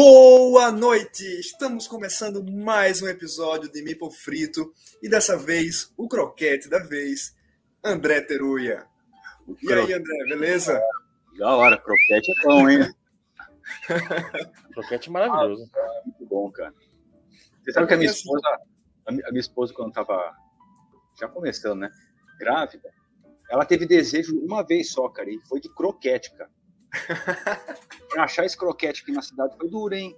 Boa noite! Estamos começando mais um episódio de Maple Frito e dessa vez o croquete da vez, André Teruia. E aí, André, beleza? Da hora, croquete é bom, hein? croquete maravilhoso. Ah, muito bom, cara. Você sabe que a minha esposa, a minha esposa quando tava já começando, né, grávida, ela teve desejo uma vez só, cara, e foi de croquete, cara. Pra achar esse croquete aqui na cidade foi duro, hein?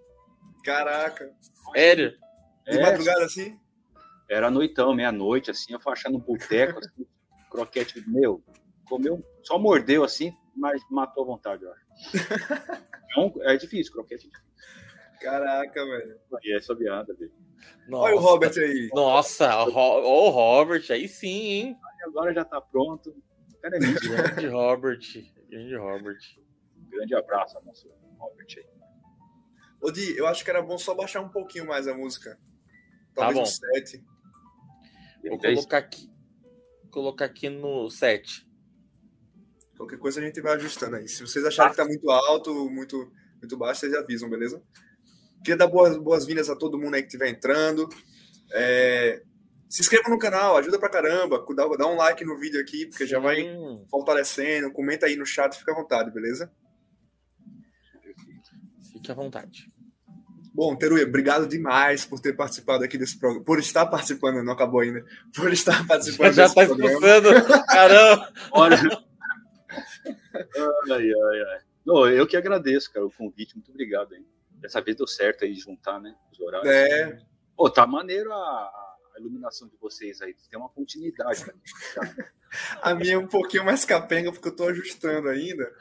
Caraca. Sério? De é, madrugada assim? Era noitão, meia-noite, assim, eu fui achando um boteco, assim, croquete, meu, comeu, só mordeu assim, mas matou a vontade, eu acho. Então, é difícil, croquete é difícil. Caraca, velho. E é sobeada, velho. Olha o Robert aí. Nossa, o, o Robert, aí sim, hein? Agora já tá pronto. Cara, é grande Robert. Grande Robert. Grande abraço ao nosso Robert aí. Ô, Di, eu acho que era bom só baixar um pouquinho mais a música. Talvez tá bom. no 7. Vou colocar aqui. colocar aqui no 7. Qualquer coisa a gente vai ajustando aí. Se vocês acharem que tá muito alto, muito, muito baixo, vocês avisam, beleza? Queria dar boas, boas-vindas a todo mundo aí que estiver entrando. É, se inscreva no canal, ajuda pra caramba. Dá, dá um like no vídeo aqui, porque Sim. já vai fortalecendo. Comenta aí no chat, fica à vontade, beleza? Fique à vontade. Bom, Teruia, obrigado demais por ter participado aqui desse programa. Por estar participando, não acabou ainda. Por estar participando já, já tá expulsando. Caramba! Olha. ai, ai, ai. Não, eu que agradeço, cara, o convite. Muito obrigado aí. Dessa vez deu certo aí juntar, né? Os horários. É. Pô, tá maneiro a, a iluminação de vocês aí. Tem uma continuidade. Né? a minha é um pouquinho mais capenga, porque eu tô ajustando ainda.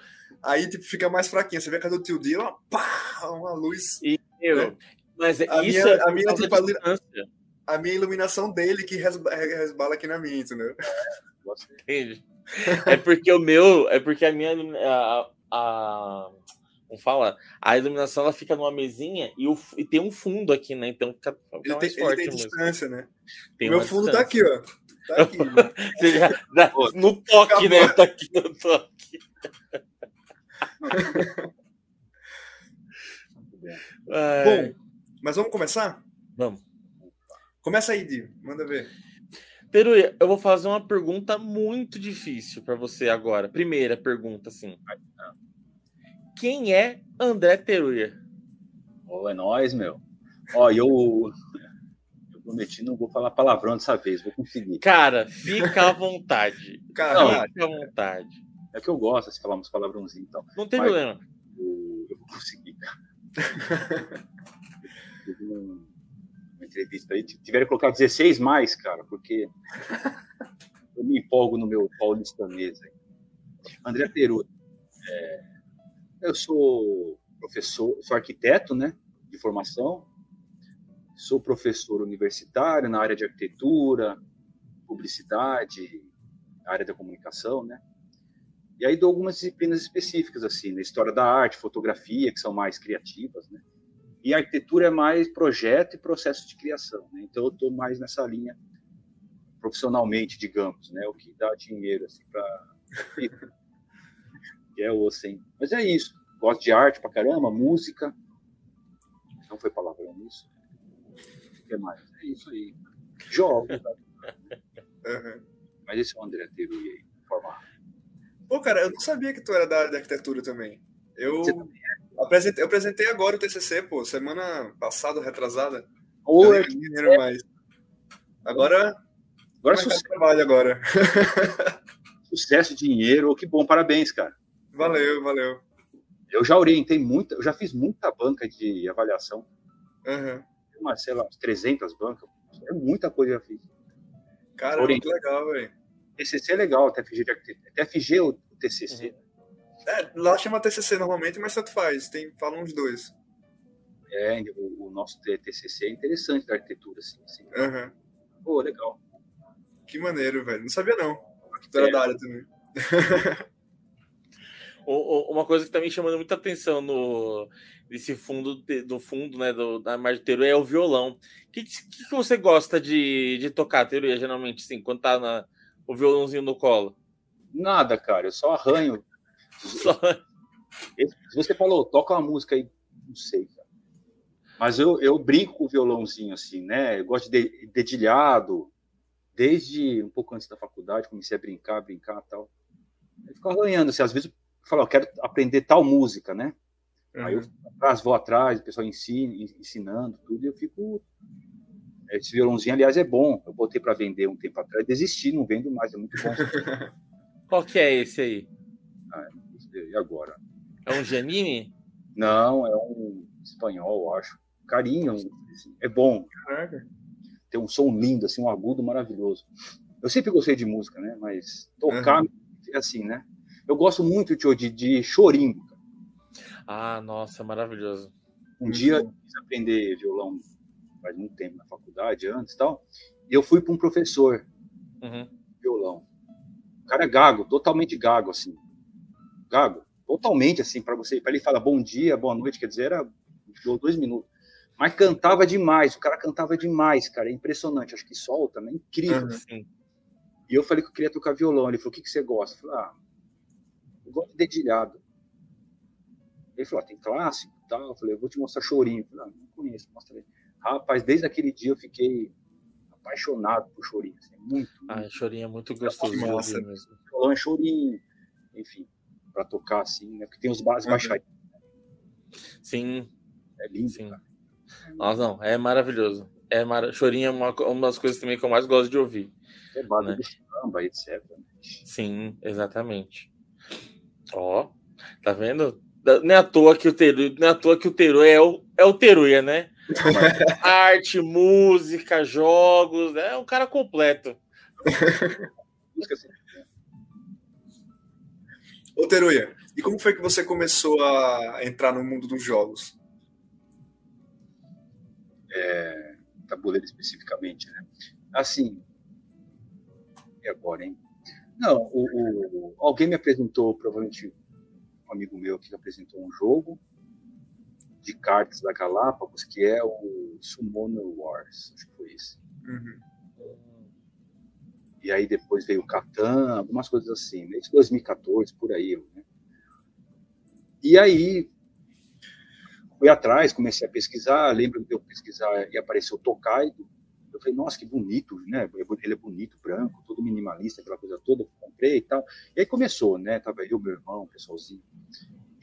Aí tipo, fica mais fraquinha. Você vê a do tio D, uma, pá, uma luz. E. Né? Mas a isso minha, é a minha, tipo, a, a minha iluminação dele que resbala aqui na minha, entendeu? Entendi. É porque o meu, é porque a minha a, a Vamos falar. A iluminação ela fica numa mesinha e, o, e tem um fundo aqui, né? Então fica, fica ele, tem, forte ele tem distância, né? Tem Meu fundo tá distância. tá aqui, ó. Tá aqui. já, no toque, Acabou. né? Tá aqui no toque. Bom, mas vamos começar? Vamos. Começa aí, Di. Manda ver. Teruia, eu vou fazer uma pergunta muito difícil para você agora. Primeira pergunta, assim. Quem é André Teruia? Oh, é nós, meu. Ó, eu, eu prometi não vou falar palavrão dessa vez, vou conseguir. Cara, fica à vontade. Cara, fica à vontade. É que eu gosto de falar uns palavrãozinhos então. Não tem Mas, problema. Eu, eu, vou conseguir, cara. uma, uma entrevista aí, tiveram que colocar 16 mais, cara, porque eu me empolgo no meu paulistanês aí. André Teruia. É, eu sou professor, sou arquiteto, né, de formação. Sou professor universitário na área de arquitetura, publicidade, área da comunicação, né? E aí dou algumas disciplinas específicas assim, na história da arte, fotografia, que são mais criativas, né? E a arquitetura é mais projeto e processo de criação, né? Então eu estou mais nessa linha profissionalmente, digamos, né? O que dá dinheiro assim para que é o assim. Mas é isso. Gosto de arte pra caramba, música. Não foi palavrão isso. O que mais? É isso aí. Jogo. Tá? Uhum. Mas esse é o André Teruia aí, formar. Pô, cara, eu não sabia que tu era da área de arquitetura também. Eu é? apresentei, eu apresentei agora o TCC, pô, semana passada, retrasada. Oi, é mais. Agora, agora sucesso. trabalho agora. sucesso, dinheiro, que bom, parabéns, cara. Valeu, valeu. Eu já orientei muita, eu já fiz muita banca de avaliação. Uhum. Uma, sei lá, 300 bancas. É muita coisa que eu já fiz. Cara, muito legal, velho. TCC é legal, TFG, TFG ou TCC. Uhum. É, lá chama TCC normalmente, mas tanto faz. Tem, falam os dois. É, o, o nosso TCC é interessante da arquitetura, assim. assim. Uhum. Pô, legal. Que maneiro, velho. Não sabia, não. Tu era é. da área também. Uma coisa que tá me chamando muita atenção no desse fundo do fundo, né, do, da Marteiro é o violão. O que, que, que, você gosta de, de tocar, teoria, geralmente, assim, quando tá na, o violãozinho no colo? Nada, cara, eu só arranho. Só... Se você falou, toca uma música aí, não sei, cara. Mas eu, eu brinco com o violãozinho, assim, né? Eu gosto de dedilhado. Desde um pouco antes da faculdade, comecei a brincar, brincar tal. Eu ficava arranhando, assim, às vezes eu falo, eu quero aprender tal música, né? Uhum. Aí eu vou atrás, vou atrás, o pessoal ensina, ensinando tudo, e eu fico. Esse violãozinho, aliás, é bom. Eu botei para vender um tempo atrás, desisti, não vendo mais, é muito bom. Qual que é esse aí? Ah, e agora? É um Giannini? Não, é um espanhol, acho carinho, é bom. Tem um som lindo, assim, um agudo maravilhoso. Eu sempre gostei de música, né? Mas tocar uhum. é assim, né? Eu gosto muito de, de chorinho. Ah, nossa, maravilhoso. Um muito dia eu quis aprender violão faz muito tempo na faculdade, antes e tal, e eu fui para um professor uhum. violão. O cara é gago, totalmente gago, assim. Gago, totalmente, assim, para você. Para ele falar bom dia, boa noite, quer dizer, era dois minutos. Mas cantava demais, o cara cantava demais, cara, é impressionante, acho que solta, né? Incrível. Uhum. E eu falei que eu queria tocar violão, ele falou, o que, que você gosta? Eu falei, ah, eu gosto de dedilhado. Ele falou, ah, tem clássico e tal, eu falei, eu vou te mostrar chorinho. Eu falei, ah, não conheço, mostra aí. Rapaz, desde aquele dia eu fiquei apaixonado por chorinho, assim, muito. Ah, chorinho é muito gostoso ouvir mesmo. Violão é chorinho, enfim, para tocar assim, né? Porque tem os bases uhum. baixadinhos. Sim. É lindo, Sim. cara. Nossa, não, é maravilhoso. É mar... Chorinho é uma, uma das coisas também que eu mais gosto de ouvir. É né? de samba, etc. Sim, exatamente. Ó, tá vendo? Não é à toa que o Teru, não é à toa que o Teru é o, é o Teruia, né? Arte, música, jogos, é um cara completo. Ô Teruia, e como foi que você começou a entrar no mundo dos jogos? é, tabuleiro especificamente, né? Assim, e agora, hein? Não, o, o, alguém me apresentou, provavelmente um amigo meu que apresentou um jogo de cartas da Galápagos, que é o Summoner Wars, acho que foi isso. Uhum. E aí depois veio o Catan, algumas coisas assim? Isso 2014, por aí. Né? E aí fui atrás, comecei a pesquisar, lembro de eu pesquisar e apareceu o Tokaido. Eu falei, nossa, que bonito, né? Ele é bonito, branco, todo minimalista, aquela coisa toda, comprei e tal. E aí começou, né? Tava eu, meu irmão, o pessoalzinho.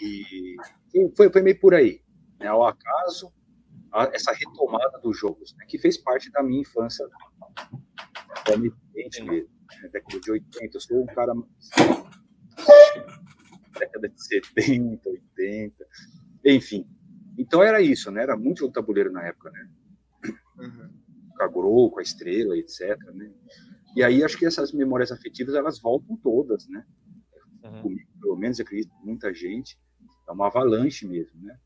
E foi, foi meio por aí, né? Ao acaso, essa retomada dos jogos, né? que fez parte da minha infância, como evidente mesmo, né? década de 80. Eu sou um cara. década de 70, 80, enfim. Então era isso, né? Era muito jogo tabuleiro na época, né? Uhum. Com a Grow, com a Estrela, etc. Né? E aí acho que essas memórias afetivas elas voltam todas, né? Uhum. Comigo, pelo menos, acredito muita gente. É uma avalanche mesmo, né?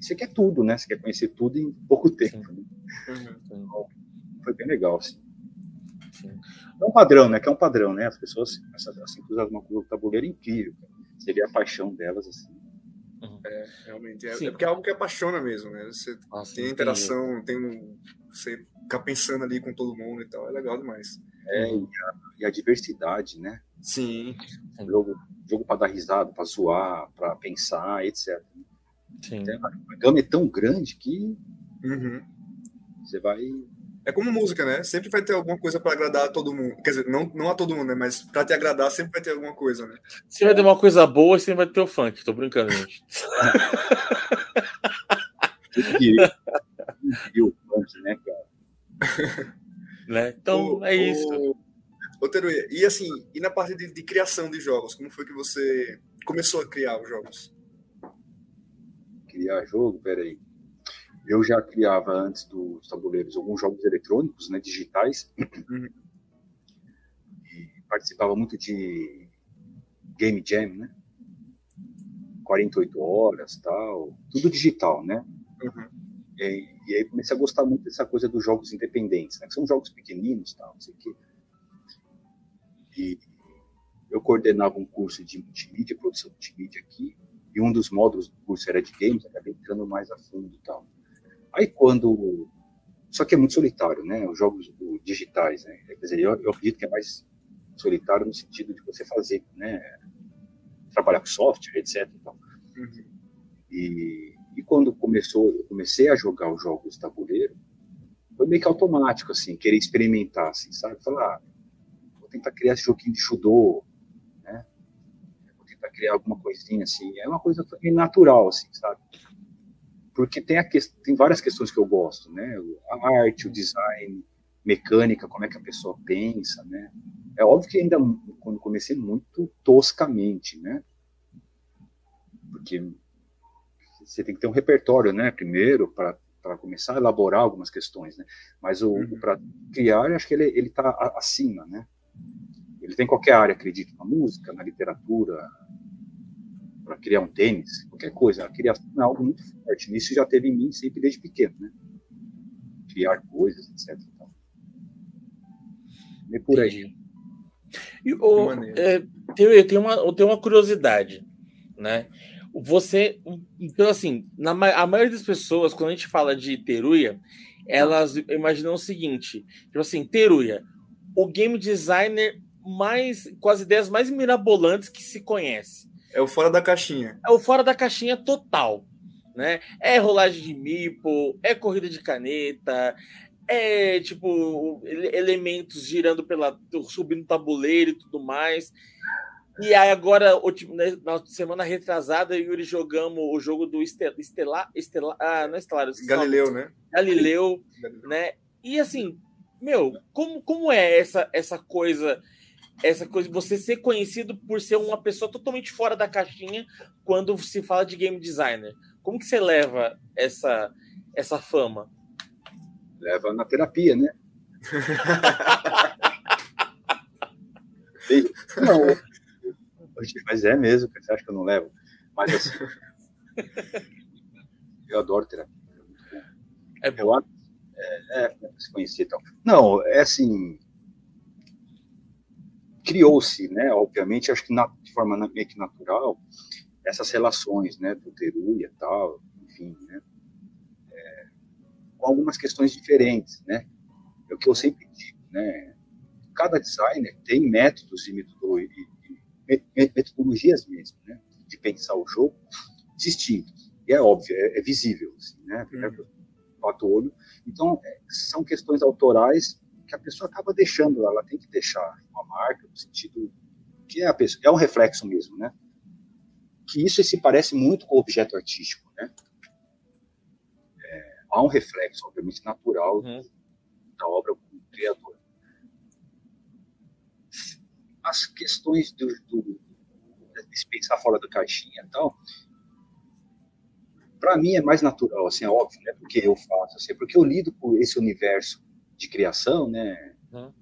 Você quer tudo, né? Você quer conhecer tudo em pouco tempo. Né? Então, foi bem legal, assim. Sim. É um padrão, né? Que é um padrão, né? As pessoas, assim, usam uma coisa tabuleiro incrível. Você vê a paixão delas, assim. Uhum. É, realmente. É, é, porque é algo que apaixona mesmo, né? Você Nossa, tem interação, tem um, você ficar pensando ali com todo mundo e tal, é legal demais. É, e a, e a diversidade, né? Sim. Jogo, jogo para dar risada, para zoar, para pensar, etc. Sim. Então, a gama é tão grande que uhum. você vai é como música, né? Sempre vai ter alguma coisa para agradar a todo mundo. Quer dizer, não, não a todo mundo, né? Mas para te agradar sempre vai ter alguma coisa, né? Se vai ter uma coisa boa, sempre vai ter o funk. Tô brincando, gente. e o funk, né, cara? Né? Então, o, é isso. O Teruia, e assim, e na parte de, de criação de jogos, como foi que você começou a criar os jogos? Criar jogo? Peraí eu já criava antes dos tabuleiros alguns jogos eletrônicos, né, digitais, uhum. e participava muito de game jam, né, 48 horas, tal, tudo digital, né. Uhum. E, e, aí comecei a gostar muito dessa coisa dos jogos independentes, né, que são jogos pequeninos, tal, não sei o quê. E eu coordenava um curso de multimídia, produção de multimídia aqui, e um dos módulos do curso era de games, acabei entrando mais a fundo e tal. Aí quando. Só que é muito solitário, né? Os jogos digitais, né? Quer dizer, eu, eu acredito que é mais solitário no sentido de você fazer, né? Trabalhar com software, etc. E, uhum. e, E quando começou, eu comecei a jogar os jogos de tabuleiro, foi meio que automático, assim, querer experimentar, assim, sabe? Falar, ah, vou tentar criar esse joguinho de judô, criar alguma coisinha, assim. É uma coisa natural, assim, sabe? Porque tem, a que... tem várias questões que eu gosto, né? A arte, o design, mecânica, como é que a pessoa pensa, né? É óbvio que ainda, quando comecei, muito toscamente, né? Porque você tem que ter um repertório, né? Primeiro, para começar a elaborar algumas questões, né? Mas o, uhum. para criar, acho que ele ele está acima, né? Ele tem qualquer área, acredito, na música, na literatura, para criar um tênis, qualquer coisa. A criação é algo muito forte. Isso já teve em mim sempre desde pequeno, né? Criar coisas, etc. Então, é por aí. E, o, é, eu, tenho uma, eu tenho uma curiosidade, né? Você, então assim, na, a maioria das pessoas, quando a gente fala de Teruya, elas imaginam o seguinte, tipo assim, Teruya, o game designer mais, com as ideias mais mirabolantes que se conhece. É o fora da caixinha. É o fora da caixinha total, né? É rolagem de mipo, é corrida de caneta, é tipo elementos girando pela subindo tabuleiro e tudo mais. E aí agora, né, na semana retrasada, eu e Yuri jogamos o jogo do Estelar, Estelar, Estelar ah, não é Estelar, Galileu, né? Galileu, Galileu, né? E assim, meu, como, como é essa essa coisa, essa coisa você ser conhecido por ser uma pessoa totalmente fora da caixinha quando se fala de game designer? Como que você leva essa essa fama? Leva na terapia, né? não, mas é mesmo, você acha que eu não levo? Mas assim, eu adoro terapia. É bom. É, é, se conhecer então. Não, é assim. Criou-se, né? Obviamente, acho que na, de forma meio que natural, essas relações, né? Do Teruya e tal, enfim, né? É, com algumas questões diferentes, né? É o que eu sempre digo, né? Cada designer tem métodos e metodologias metodologias mesmo, né, de pensar o jogo distintos. E é óbvio, é, é visível, assim, né, uhum. quatro olho. Então, é, são questões autorais que a pessoa acaba deixando, ela tem que deixar uma marca no sentido que é, a pessoa, é um reflexo mesmo, né? Que isso se parece muito com o objeto artístico, né? É, há um reflexo, obviamente, natural uhum. da obra do criador as questões do, do, de pensar fora da caixinha e tal, para mim é mais natural, assim, é óbvio, né? Porque eu faço, assim, porque eu lido com esse universo de criação, né? Uhum.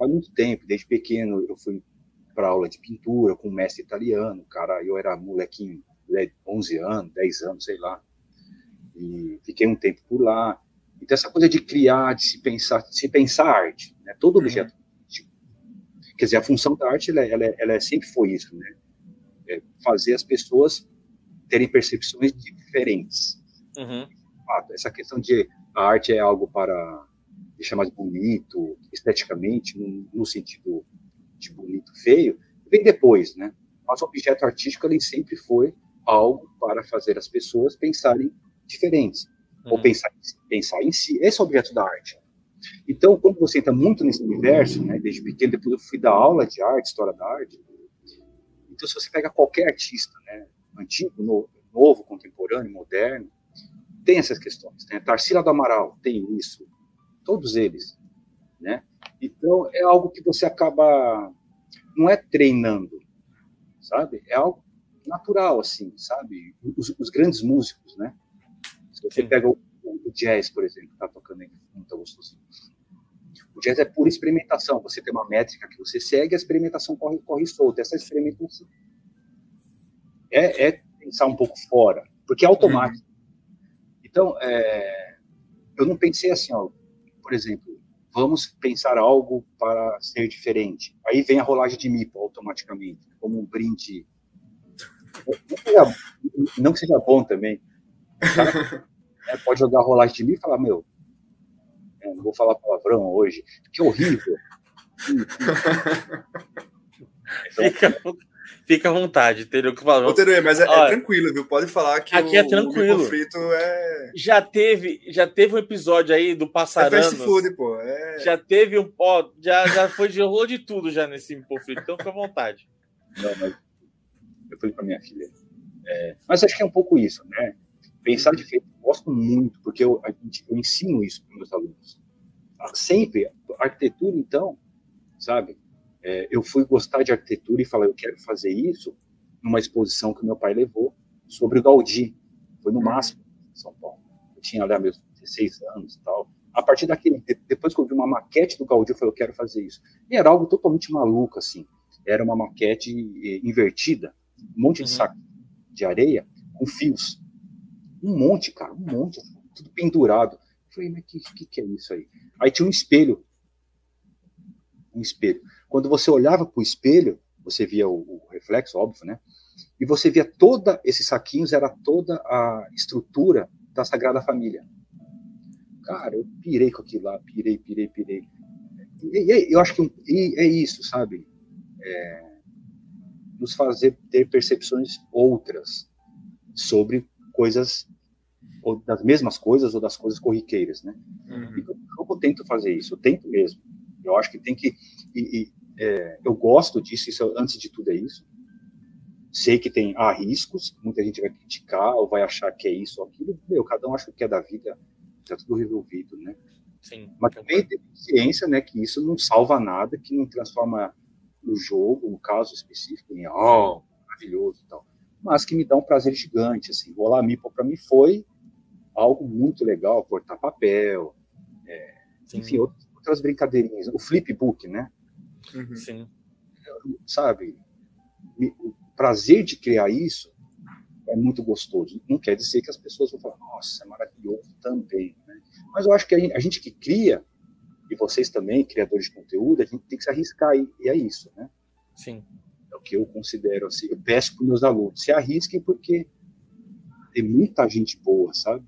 Há muito tempo, desde pequeno eu fui para aula de pintura com um mestre italiano, cara, eu era molequinho, 11 anos, 10 anos, sei lá, e fiquei um tempo por lá. Então essa coisa de criar, de se pensar, de se pensar arte, né? Todo uhum. objeto Quer dizer, a função da arte, ela, ela, ela sempre foi isso, né? É fazer as pessoas terem percepções diferentes. Uhum. Essa questão de a arte é algo para deixar mais bonito, esteticamente, no, sentido de bonito, feio, vem depois, né? Mas o objeto artístico, ele sempre foi algo para fazer as pessoas pensarem diferentes, uhum. ou pensar, pensar em si. Esse é o objeto da arte. Então, quando você entra muito nesse universo, né, desde pequeno, depois eu fui dar aula de arte, história da arte. Então, se você pega qualquer artista, né, antigo, novo, novo contemporâneo, moderno, tem essas questões. Né? Tarsila do Amaral tem isso, todos eles, né? Então, é algo que você acaba não é treinando, sabe? É algo natural, assim, sabe? Os, os grandes músicos, né? Se você Sim. pega o, o, jazz, por exemplo, tá tocando aí, muito gostosinho. O jazz é pura experimentação. Você tem uma métrica que você segue, a experimentação corre, corre solta. Essa experimentação é, é pensar um pouco fora, porque é automático. Então, é, eu não pensei assim, ó, por exemplo, vamos pensar algo para ser diferente. Aí vem a rolagem de MIPO automaticamente, como um brinde. Não que seja bom também. Tá? É, pode jogar a rolagem de MIPO e falar, meu, é, não vou falar palavrão hoje, que horrível. Então, Fica à vontade, entendeu? Que Ô, Teruê, mas é, é, tranquilo, viu? Pode falar que aqui é o, é tranquilo. o frito é. Já teve, já teve um episódio aí do Passaranos. É fast food, pô. É... Já teve um. Ó, já, já foi de rolou de tudo já nesse mipo frito, então fica à vontade. Não, mas eu falei para minha filha. É, mas acho que é um pouco isso, né? Pensar de feito, gosto muito, porque eu, eu ensino isso para meus alunos. Sempre, arquitetura, então, sabe? É, eu fui gostar de arquitetura e falar, eu quero fazer isso numa exposição que meu pai levou sobre o Gaudí. Foi no máximo em São Paulo. Eu tinha lá meus 16 anos e tal. A partir daquele, depois que eu vi uma maquete do Gaudí, eu falei, eu quero fazer isso. E era algo totalmente maluco, assim. Era uma maquete eh, invertida, um monte de uhum. saco de areia com fios. Um monte, cara, um monte, tudo pendurado. Eu falei, mas que, que, que é isso aí? Aí tinha um espelho. Um espelho. Quando você olhava para o espelho, você via o, o, reflexo, óbvio, né? E você via toda, esses saquinhos, era toda a estrutura da Sagrada Família. Cara, eu pirei com aquilo lá, pirei, pirei, pirei. E, e eu acho que é isso, sabe? É, nos fazer ter percepções outras sobre coisas ou das mesmas coisas ou das coisas corriqueiras, né? Uhum. Então, eu tento fazer isso, eu tento mesmo. Eu acho que tem que e, e, é, eu gosto disso, isso antes de tudo é isso. Sei que tem há riscos, muita gente vai criticar ou vai achar que é isso ou aquilo. Meu, cada um acha que é da vida, está tudo resolvido, né? Sim. Mas também tem ciência, né, que isso não salva nada, que não transforma o jogo, no caso específico, em oh, maravilhoso e tal. Mas que me dá um prazer gigante, assim. Rolar Meeple para mim foi algo muito legal, cortar papel, é, enfim, outras brincadeirinhas. O flipbook, né? Uhum. Sim. Sabe? O prazer de criar isso é muito gostoso. Não quer dizer que as pessoas vão falar, nossa, é maravilhoso também. Né? Mas eu acho que a gente que cria, e vocês também, criadores de conteúdo, a gente tem que se arriscar, e é isso, né? Sim. É o que eu considero assim. Eu peço para os meus alunos, se arrisquem, porque tem muita gente boa, sabe?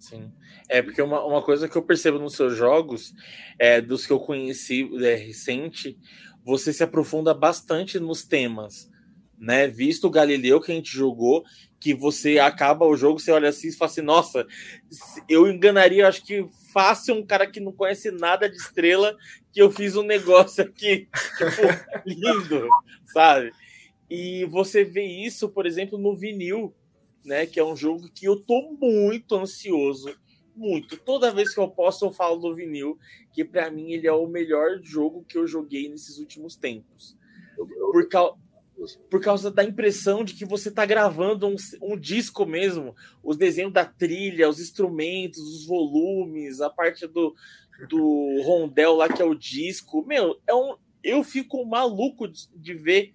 Sim. É, porque uma, uma coisa que eu percebo nos seus jogos, é, dos que eu conheci é, recente, você se aprofunda bastante nos temas, né? Visto o Galileu que a gente jogou, que você acaba o jogo, você olha assim e fala assim, nossa, eu enganaria, acho que fácil um cara que não conhece nada de estrela, que eu fiz um negócio aqui, tipo, lindo, sabe? E você vê isso, por exemplo, no vinil, né? Que é um jogo que eu tô muito ansioso muito. Toda vez que eu posso, eu falo do vinil, que para mim ele é o melhor jogo que eu joguei nesses últimos tempos. Por, cau por causa da impressão de que você tá gravando um, um, disco mesmo, os desenhos da trilha, os instrumentos, os volumes, a parte do, do rondel lá que é o disco. Meu, é um, eu fico maluco de, de ver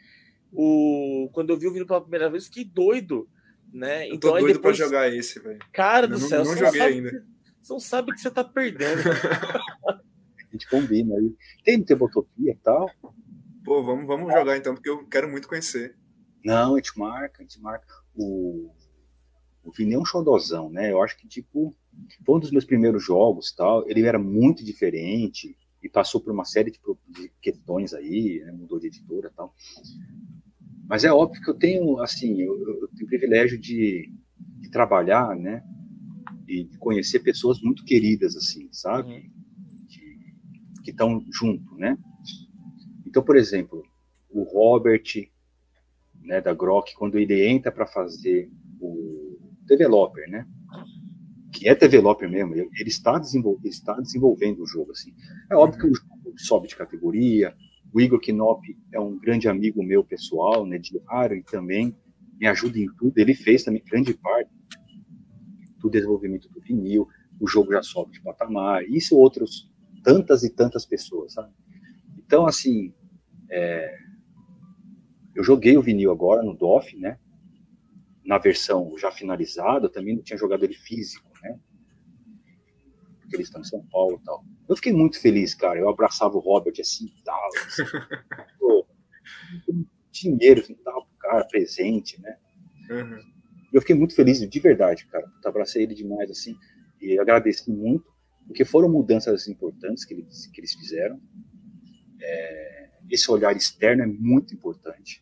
o. Quando eu vi o vinil pela primeira vez, fiquei doido. Né? Eu tô então, doido depois... pra jogar esse, velho. Cara do não, céu, não joguei ainda. Você não sabe que você tá perdendo. a gente combina aí. Tem Tebotopia e tal. Pô, vamos, vamos jogar então, porque eu quero muito conhecer. Não, a gente marca, a gente marca. O, o Vini é um xodozão, né? Eu acho que, tipo, foi um dos meus primeiros jogos tal. Ele era muito diferente e passou por uma série de, de questões aí, né? mudou de editora e tal. Mas é óbvio que eu tenho, assim, eu, eu tenho o privilégio de, de trabalhar, né? e de conhecer pessoas muito queridas, assim, sabe? Uhum. Que estão junto, né? Então, por exemplo, o Robert, né, da Grok, quando ele entra para fazer o developer, né? Que é developer mesmo, ele está, desenvol está desenvolvendo o jogo, assim. É óbvio que o jogo sobe de categoria, o Igor Knop é um grande amigo meu pessoal, né, diário, e também me ajuda em tudo. Ele fez também grande parte do desenvolvimento do vinil, o jogo já sobe de patamar, isso outros, tantas e tantas pessoas, sabe? Então, assim, é, eu joguei o vinil agora no DOF, né? Na versão já finalizada, também não tinha jogado ele físico, né? Porque eles estão em São Paulo e tal. Eu fiquei muito feliz, cara. Eu abraçava o Robert assim tal. Assim, pô, dinheiro assim, tal, cara, presente, né? Uhum eu fiquei muito feliz, de verdade, cara. Eu abracei ele demais, assim, e agradeci muito, porque foram mudanças importantes que eles, que eles fizeram. É, esse olhar externo é muito importante.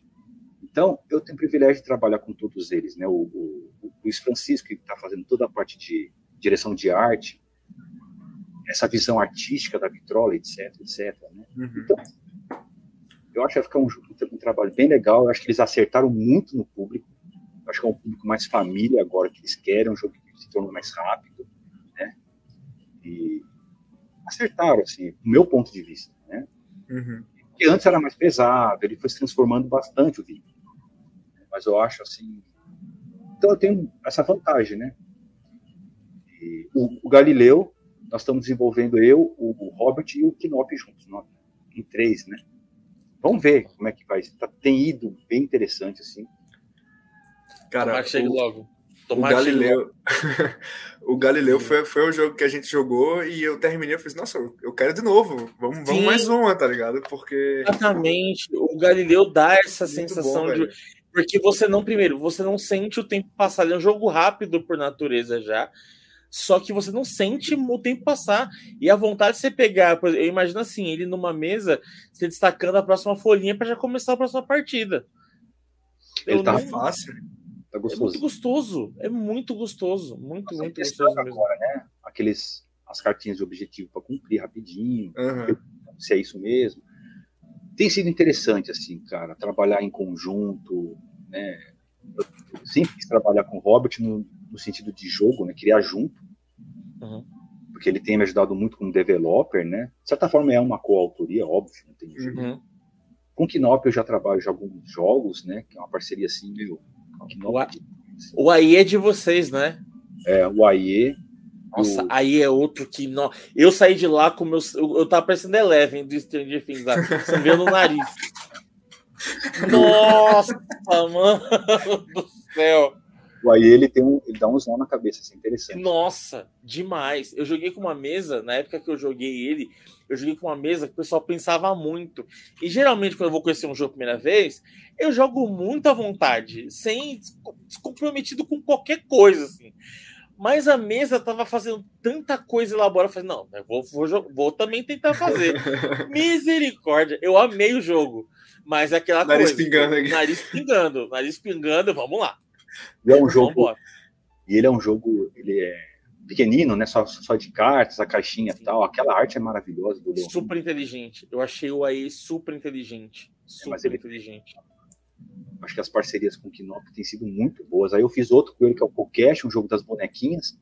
Então, eu tenho o privilégio de trabalhar com todos eles, né? O, o, o Luiz Francisco, que está fazendo toda a parte de direção de arte, essa visão artística da vitrola, etc, etc. Né? Uhum. Então, eu acho que vai ficar um, um, trabalho bem legal. Eu acho que eles acertaram muito no público. Eu acho que é um público mais família agora que eles querem, um jogo que se tornou mais rápido, né? E acertaram, assim, do meu ponto de vista, né? Uhum. Que antes era mais pesado, ele foi se transformando bastante o vídeo. Mas eu acho assim. Então eu tenho essa vantagem, né? E o, o Galileu, nós estamos desenvolvendo eu, o, Robert e o Knop juntos, nós, em três, né? Vamos ver como é que vai. Tá, tem ido bem interessante, assim. Cara, que chegue logo. Tomar o Galileu, o Galileu foi, foi o jogo que a gente jogou e eu terminei, eu falei, nossa, eu quero de novo, vamos, vamos mais uma, tá ligado? Porque... Exatamente, o Galileu dá essa Muito sensação bom, de... Porque você não, primeiro, você não sente o tempo passar, ele é um jogo rápido por natureza já, só que você não sente o tempo passar. E a vontade de você pegar, eu imagino assim, ele numa mesa, se destacando a próxima folhinha para já começar a próxima partida. Ele eu tá não... fácil. Tá gostoso. É muito gostoso. É muito gostoso. Muito, muito gostoso mesmo. Agora, né? Aqueles, as cartinhas de objetivo para cumprir rapidinho. Uhum. Se é isso mesmo. Tem sido interessante, assim, cara, trabalhar em conjunto, né? Eu sempre quis trabalhar com o Robert no, no sentido de jogo, né? Criar junto. Uhum. Porque ele tem me ajudado muito como developer, né? De certa forma é uma coautoria, óbvio, não tem jeito. Uhum. Com o Knop eu já trabalho já alguns jogos, né? Que é uma parceria assim, meio. O, o AIE é de vocês, né? É, o AIE. Nossa, o... aí é outro que. Não... Eu saí de lá com meus. Eu, eu tava parecendo Eleven do Stranger Things lá, sangrando no nariz. Nossa, mano do céu. Aí ele tem um, ele dá um nó na cabeça, assim, interessante. Nossa, demais. Eu joguei com uma mesa, na época que eu joguei ele, eu joguei com uma mesa que o pessoal pensava muito. E geralmente, quando eu vou conhecer um jogo a primeira vez, eu jogo muito à vontade, sem descomprometido com qualquer coisa, assim. Mas a mesa tava fazendo tanta coisa elaborada. Eu falei, não, eu vou, vou, vou também tentar fazer. Misericórdia, eu amei o jogo. Mas é aquela nariz coisa. Pingando aqui. Nariz pingando, nariz pingando, vamos lá. E é um jogo. E ele é um jogo, ele é pequenino, né? Só, só de cartas, a caixinha e tal. Aquela arte é maravilhosa do Leon. Super inteligente. Eu achei o AI super inteligente. Super é, ele... inteligente. Acho que as parcerias com o Knop têm sido muito boas. Aí eu fiz outro com ele, que é o Pokésh, um jogo das bonequinhas,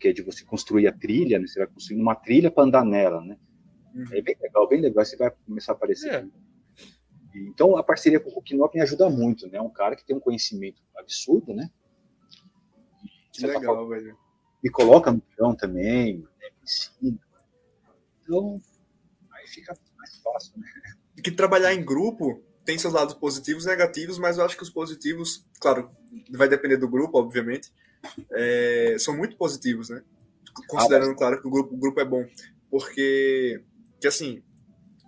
que é de você construir a trilha, né? Você vai construindo uma trilha para andar nela, né? Uhum. É bem legal, bem legal. Você vai começar a aparecer. É. Então, a parceria com o Knop me ajuda muito, né? É um cara que tem um conhecimento absurdo, né? Que legal, forma, velho. Me coloca no chão também, né? me ensina. Então, aí fica mais fácil, né? Que trabalhar em grupo tem seus lados positivos e negativos, mas eu acho que os positivos, claro, vai depender do grupo, obviamente, é, são muito positivos, né? Considerando, ah, claro, que o grupo, o grupo é bom. Porque, que assim,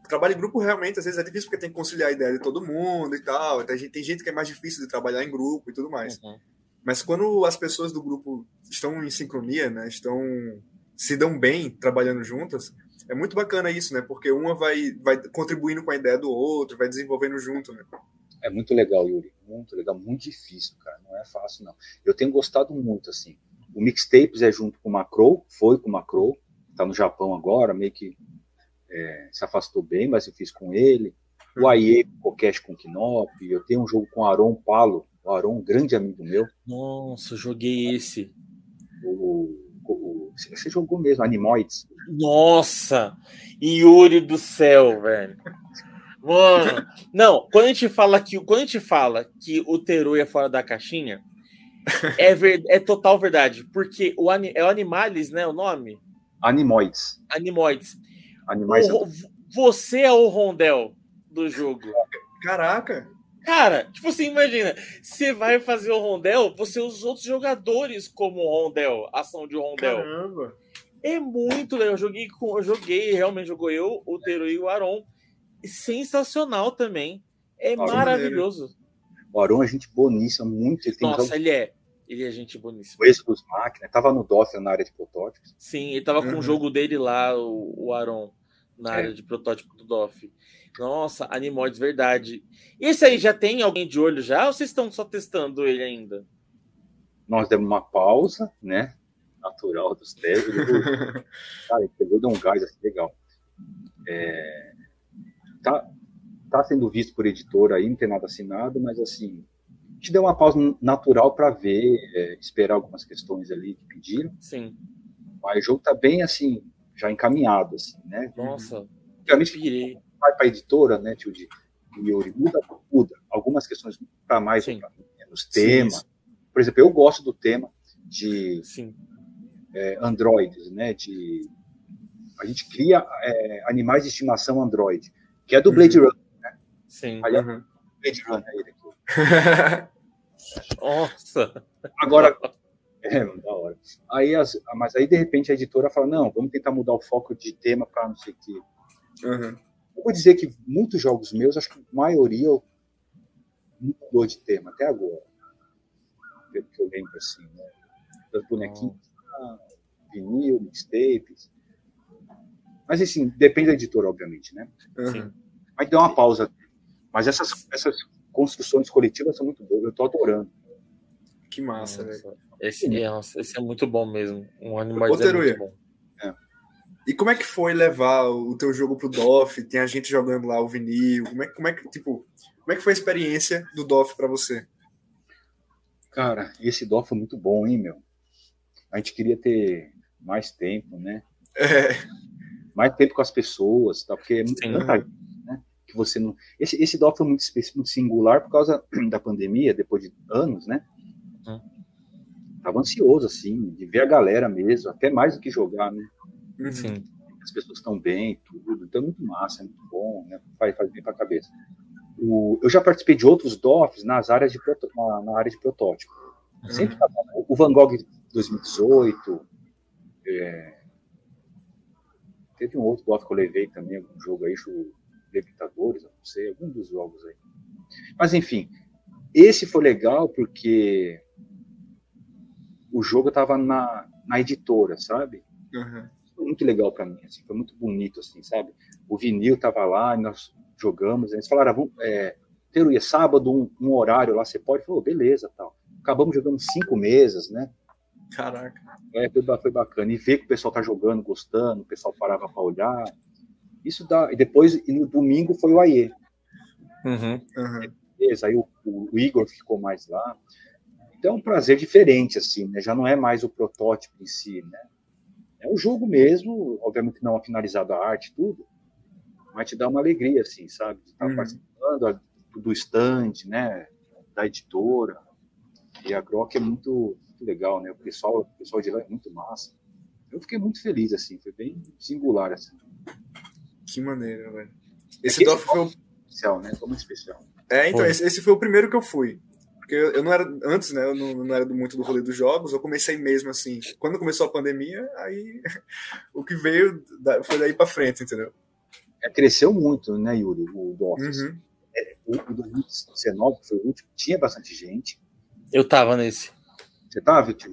trabalho em grupo realmente às vezes é difícil porque tem que conciliar a ideia de todo mundo e tal. Tem gente, tem gente que é mais difícil de trabalhar em grupo e tudo mais. Uhum. Mas quando as pessoas do grupo estão em sincronia, né, estão se dão bem trabalhando juntas, é muito bacana isso, né? Porque uma vai, vai contribuindo com a ideia do outro, vai desenvolvendo junto, né? É muito legal, Yuri. Muito legal, muito difícil, cara. Não é fácil, não. Eu tenho gostado muito, assim. O Mixtapes é junto com o Macro, foi com o Macro, tá no Japão agora, meio que é, se afastou bem, mas eu fiz com ele. O Aie, o Cash com Knop. Eu tenho um jogo com o Aron Palo. O Aron, um grande amigo meu. Nossa, joguei esse. O, o, você jogou mesmo, Animoids. Nossa! Yuri do céu, velho. Mano, não, quando a gente fala que quando a gente fala que o Teru é fora da caixinha, é, ver, é total verdade, porque o é o Animalis, né, o nome? Animoids. Animoids. Animais. O, você é o Rondel do jogo. Caraca! Cara, tipo assim, imagina, você vai fazer o Rondel, você usa os outros jogadores como Rondel, ação de Rondel. Caramba! É muito legal. Eu joguei com. Eu joguei, realmente jogou eu, o Teru e o Aron. Sensacional também. É maravilhoso. O Aron é gente boníssima, muito. Ele Nossa, ele é. Ele é gente boníssima. O ex dos máquinas, tava no DOF na área de protótipos. Sim, ele tava uhum. com o jogo dele lá, o, o Aron. na é. área de protótipo do DOF. Nossa, Animoids, verdade. Esse aí já tem alguém de olho já ou vocês estão só testando ele ainda? Nós demos uma pausa, né? Natural dos testes. Cara, ele pegou de um gás assim, legal. É, tá, tá sendo visto por editora aí, não tem nada assinado, mas assim, gente deu uma pausa natural para ver, é, esperar algumas questões ali que pediram. Sim. Mas o jogo tá bem assim, já encaminhado, assim, né? Nossa. Realmente pirei. Vai para a editora, né, tio de Yuri, muda, muda. Algumas questões para mais Sim. ou menos. Tema. Sim, Por exemplo, eu gosto do tema de é, androides, né? De a gente cria é, animais de estimação android, que é do Blade uhum. Runner, né? Sim. Aliás, uhum. Blade Runner ele aqui. Nossa. Agora, é, da hora. Aí, as, mas aí, de repente, a editora fala, não, vamos tentar mudar o foco de tema para não sei o quê. Uhum. Eu vou dizer que muitos jogos meus, acho que a maioria mudou de tema, até agora. Pelo que eu lembro, assim, né? Das bonequinhas, vinil, mixtapes. Mas, assim, depende da editora, obviamente, né? Uhum. Mas deu uma pausa. Mas essas, essas construções coletivas são muito boas, eu tô adorando. Que massa, velho. Esse, é, esse é muito bom mesmo. Um animal é muito bom. É. E como é que foi levar o teu jogo pro DOF? Tem a gente jogando lá o vinil. Como é, como é que, tipo, como é que foi a experiência do DOF para você? Cara, esse DOF foi muito bom, hein, meu? A gente queria ter mais tempo, né? É. Mais tempo com as pessoas, tá? Porque é Sim. Que você não. Esse, esse DOF foi muito, muito singular por causa da pandemia, depois de anos, né? tava ansioso, assim, de ver a galera mesmo, até mais do que jogar, né? Uhum. Sim. As pessoas estão bem, tudo, então é muito massa, é muito bom, né? Faz, faz bem pra cabeça. O, eu já participei de outros DOFs nas áreas de, na, na área de protótipo. Uhum. Sempre tá O Van Gogh 2018, é, teve um outro DOF que eu levei também, algum jogo aí, o Levitadores, não sei, algum dos jogos aí. Mas enfim, esse foi legal porque o jogo estava na, na editora, sabe? Uhum. Foi muito legal para mim, assim, foi muito bonito, assim, sabe? O vinil estava lá, nós jogamos, eles falaram, é, Teruia, sábado, um, um, horário lá, você pode? Falou, beleza, tal. Acabamos jogando cinco mesas, né? Caraca. É, foi, foi bacana. E ver que o pessoal tá jogando, gostando, o pessoal parava para olhar. Isso dá. E depois, e no domingo, foi o AIE. Uhum. Uhum. Beleza, aí o, o Igor ficou mais lá. Então é um prazer diferente, assim, né? Já não é mais o protótipo em si, né? É um jogo mesmo, obviamente não finalizado a arte, tudo, mas te dá uma alegria, assim, sabe? De estar uhum. participando do stand, né? Da editora. E a Grok é muito, muito legal, né? O pessoal, o pessoal de lá é muito massa. Eu fiquei muito feliz, assim, foi bem singular, assim. Que maneiro, velho. Esse, esse foi o especial, né? Foi muito especial. É, então, esse, esse, foi o primeiro que eu fui. Porque eu, eu não era, antes, né, eu não, não era muito do rolê dos jogos, eu comecei mesmo assim. Quando começou a pandemia, aí o que veio foi daí para frente, entendeu? É, cresceu muito, né, Yuri, o do Office. Uhum. É, o 2019, que foi o último, tinha bastante gente. Eu tava nesse. Você tava, tio?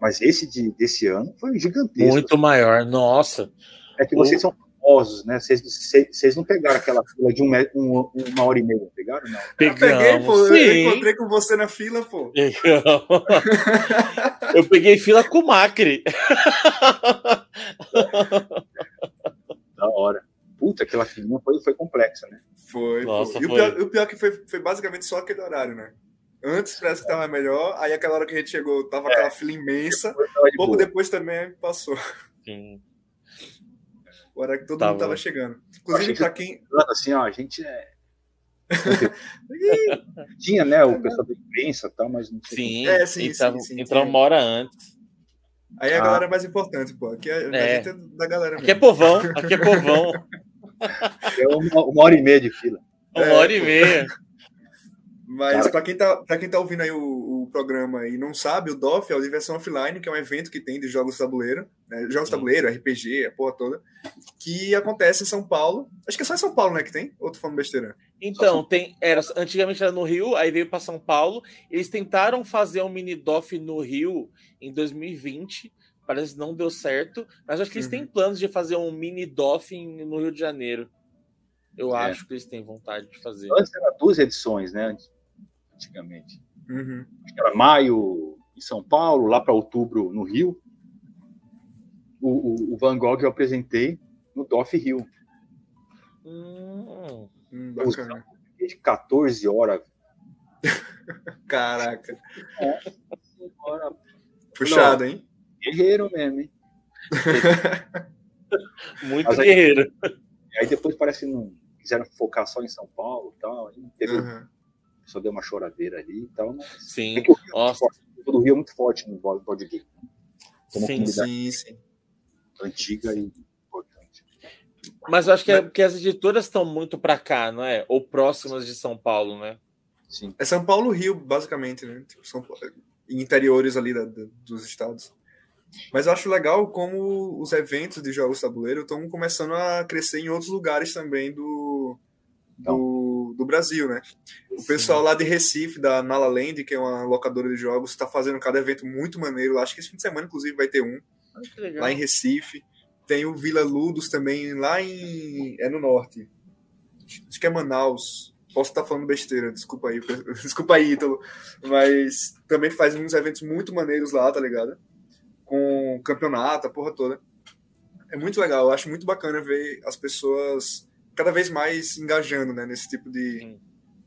Mas esse de, desse ano foi gigantesco. Muito maior, nossa. É que vocês o... são famosos, né? Vocês não pegaram aquela fila de um, um, uma hora e meia, pegaram? Não. Pegamos, eu peguei, pô. Sim. Eu encontrei com você na fila, pô. eu peguei fila com o Macri. da hora. Puta, aquela filinha foi, foi complexa, né? Foi. Nossa, e foi. O, pior, o pior é que foi, foi basicamente só aquele horário, né? Antes parece que tava melhor, aí aquela hora que a gente chegou, tava é. aquela fila imensa. Pouco boa. depois também passou. Sim o horário que todo tava. mundo tava chegando. Inclusive, para quem. Assim, ó, a gente é. Tinha, né, o pessoal da imprensa e tal, mas não sei. Sim, é, sim, entrava, sim, sim, entrou uma hora antes. Aí a ah. galera é mais importante, pô. Aqui é, é. é da galera. Aqui é povão, aqui é povão. É uma, uma hora e meia de fila. Uma é, hora e meia. Mas para quem, tá, quem tá ouvindo aí o, o, programa e não sabe, o DOF é o Diversão Offline, que é um evento que tem de jogos tabuleiro, né? jogos de tabuleiro, RPG, a porra toda, que acontece em São Paulo. Acho que é só em São Paulo, né, que tem? Ou tô falando besteira? Então, tem, era, antigamente era no Rio, aí veio para São Paulo. Eles tentaram fazer um mini DOF no Rio em 2020, parece que não deu certo, mas acho que eles uhum. têm planos de fazer um mini DOF no Rio de Janeiro. Eu é. acho que eles têm vontade de fazer. Antes era duas edições, né? Antigamente. Uhum. Era maio em São Paulo, lá para outubro no Rio. O, o, o, Van Gogh eu apresentei no DOF Rio. Hum, hum bacana. De 14 horas. Caraca. É, Puxado, hein? Guerreiro mesmo, hein? Muito aí, guerreiro. Aí depois parece que não quiseram focar só em São Paulo e tal. Aí teve, uhum. Só deu uma choradeira ali e tal. Mas sim. É o Rio, é Nossa. É o Rio é muito forte no board game. sim, sim, sim. Antiga e importante. Mas eu acho que é porque as editoras estão muito para cá, não é? Ou próximas de São Paulo, né? Sim. É São Paulo Rio, basicamente, né? Tipo, São Paulo, interiores ali da, da, dos estados. Mas eu acho legal como os eventos de jogos tabuleiro estão começando a crescer em outros lugares também do, do, do Brasil, né? O pessoal lá de Recife, da Nala Land, que é uma locadora de jogos, está fazendo cada evento muito maneiro. Acho que esse fim de semana, inclusive, vai ter um. Lá em Recife. Tem o Vila Ludos também, lá em. É no norte. Acho que é Manaus. Posso estar falando besteira, desculpa aí, desculpa aí, Ítalo. Mas também faz uns eventos muito maneiros lá, tá ligado? Com campeonato, a porra toda. É muito legal, eu acho muito bacana ver as pessoas cada vez mais engajando né, nesse tipo de,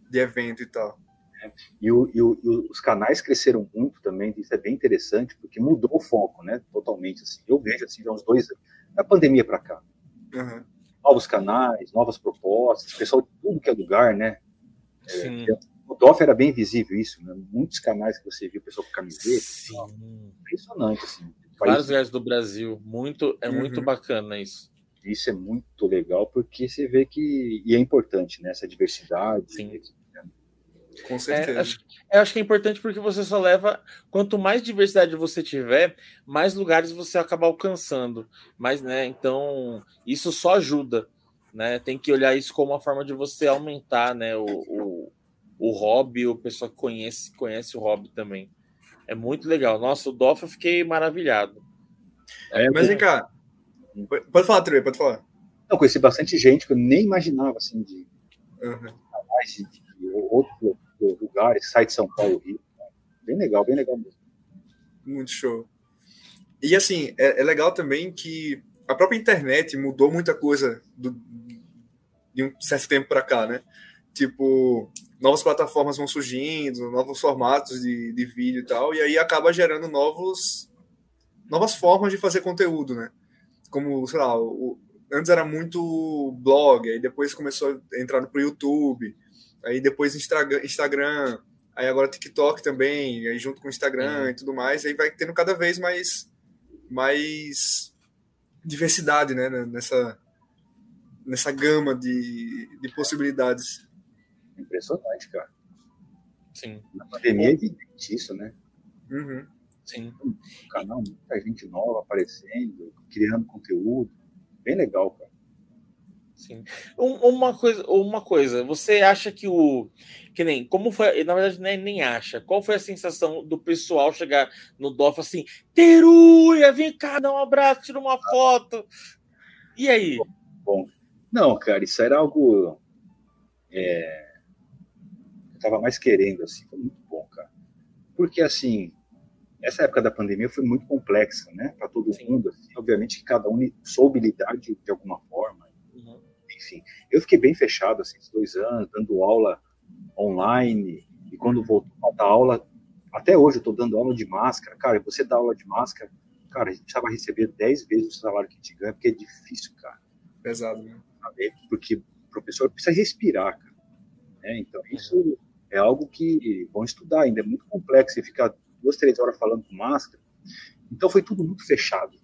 de evento e tal. É. E, o, e, o, e, os canais cresceram muito também, isso é bem interessante, porque mudou o foco, né? Totalmente. Assim. Eu vejo assim, há uns dois anos, da pandemia para cá. Uhum. Novos canais, novas propostas, pessoal de tudo que é lugar, né? É, o DOF era bem visível isso, né? Muitos canais que você viu, pessoal com camiseta. Sim. Impressionante, assim. Vários lugares do Brasil. Muito, é uhum. muito bacana isso. Isso é muito legal porque você vê que e é importante, né? Essa diversidade. Sim. Com certeza. É, acho, eu acho que é importante porque você só leva. Quanto mais diversidade você tiver, mais lugares você acaba alcançando. Mas, né? Então, isso só ajuda. Né? Tem que olhar isso como uma forma de você aumentar né, o, o, o hobby, o pessoal que conhece, conhece o hobby também. É muito legal. Nossa, o Doff eu fiquei maravilhado. É, mas vem cá, Pode falar, Trey, pode falar. Eu conheci bastante gente que eu nem imaginava, assim, de, uhum. de, de outros lugares, sai de São Paulo, Rio. Bem legal, bem legal mesmo. Muito show. E, assim, é, é legal também que a própria internet mudou muita coisa do, de um certo tempo para cá, né? Tipo, novas plataformas vão surgindo, novos formatos de, de vídeo e tal, e aí acaba gerando novos, novas formas de fazer conteúdo, né? Como, sei lá, o, antes era muito blog, aí depois começou a entrar pro YouTube, aí depois Instagram, Instagram aí agora TikTok também, aí junto com o Instagram uhum. e tudo mais, aí vai tendo cada vez mais mais diversidade, né, nessa nessa gama de, de possibilidades. Impressionante, cara. Sim. Na pandemia é evidente isso, né? Uhum. Sim. Um canal, muita gente nova aparecendo, criando conteúdo. Bem legal, cara. Sim. Um, uma coisa, uma coisa, você acha que o que nem como foi, na verdade nem, nem acha. Qual foi a sensação do pessoal chegar no DOF assim, Teruia, vem cá, dá um abraço, tira uma foto. E aí? Bom, não, cara, isso era algo é, eu tava mais querendo assim, foi muito bom, cara. Porque assim, essa época da pandemia foi muito complexa, né, para todo Sim. mundo. Assim, obviamente que cada um soube lidar de, de alguma forma. Uhum. Enfim, eu fiquei bem fechado assim, esses dois anos, dando aula online. E quando voltou a dar aula, até hoje eu estou dando aula de máscara. Cara, você dá aula de máscara, cara, a gente precisava receber 10 vezes o salário que a gente ganha, porque é difícil, cara. Pesado, né? Porque o professor precisa respirar, cara. É, então, isso é algo que vão estudar ainda, é muito complexo. Você ficar duas, três horas falando com máscara. Então foi tudo muito fechado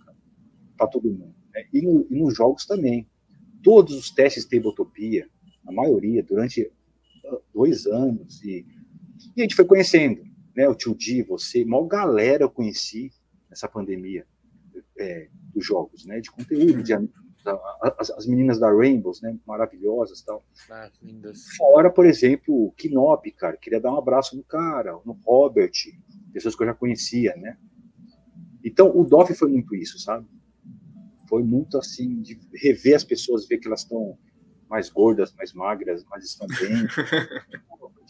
para todo mundo. Né? E, no, e, nos jogos também. Todos os testes de tabletopia, a maioria, durante ah, dois anos. E, e a gente foi conhecendo. Né? O Tio Di, você, maior galera eu conheci nessa pandemia é, dos jogos, né? de conteúdo, de, as, as, meninas da Rainbows, né, maravilhosas tal. Ah. Fora, por exemplo, o Knop, cara, queria dar um abraço no cara, no Robert, pessoas que eu já conhecia, né? Então, o DOF foi muito isso, sabe? Foi muito assim, de rever as pessoas, ver que elas estão mais gordas, mais magras, mas estão bem.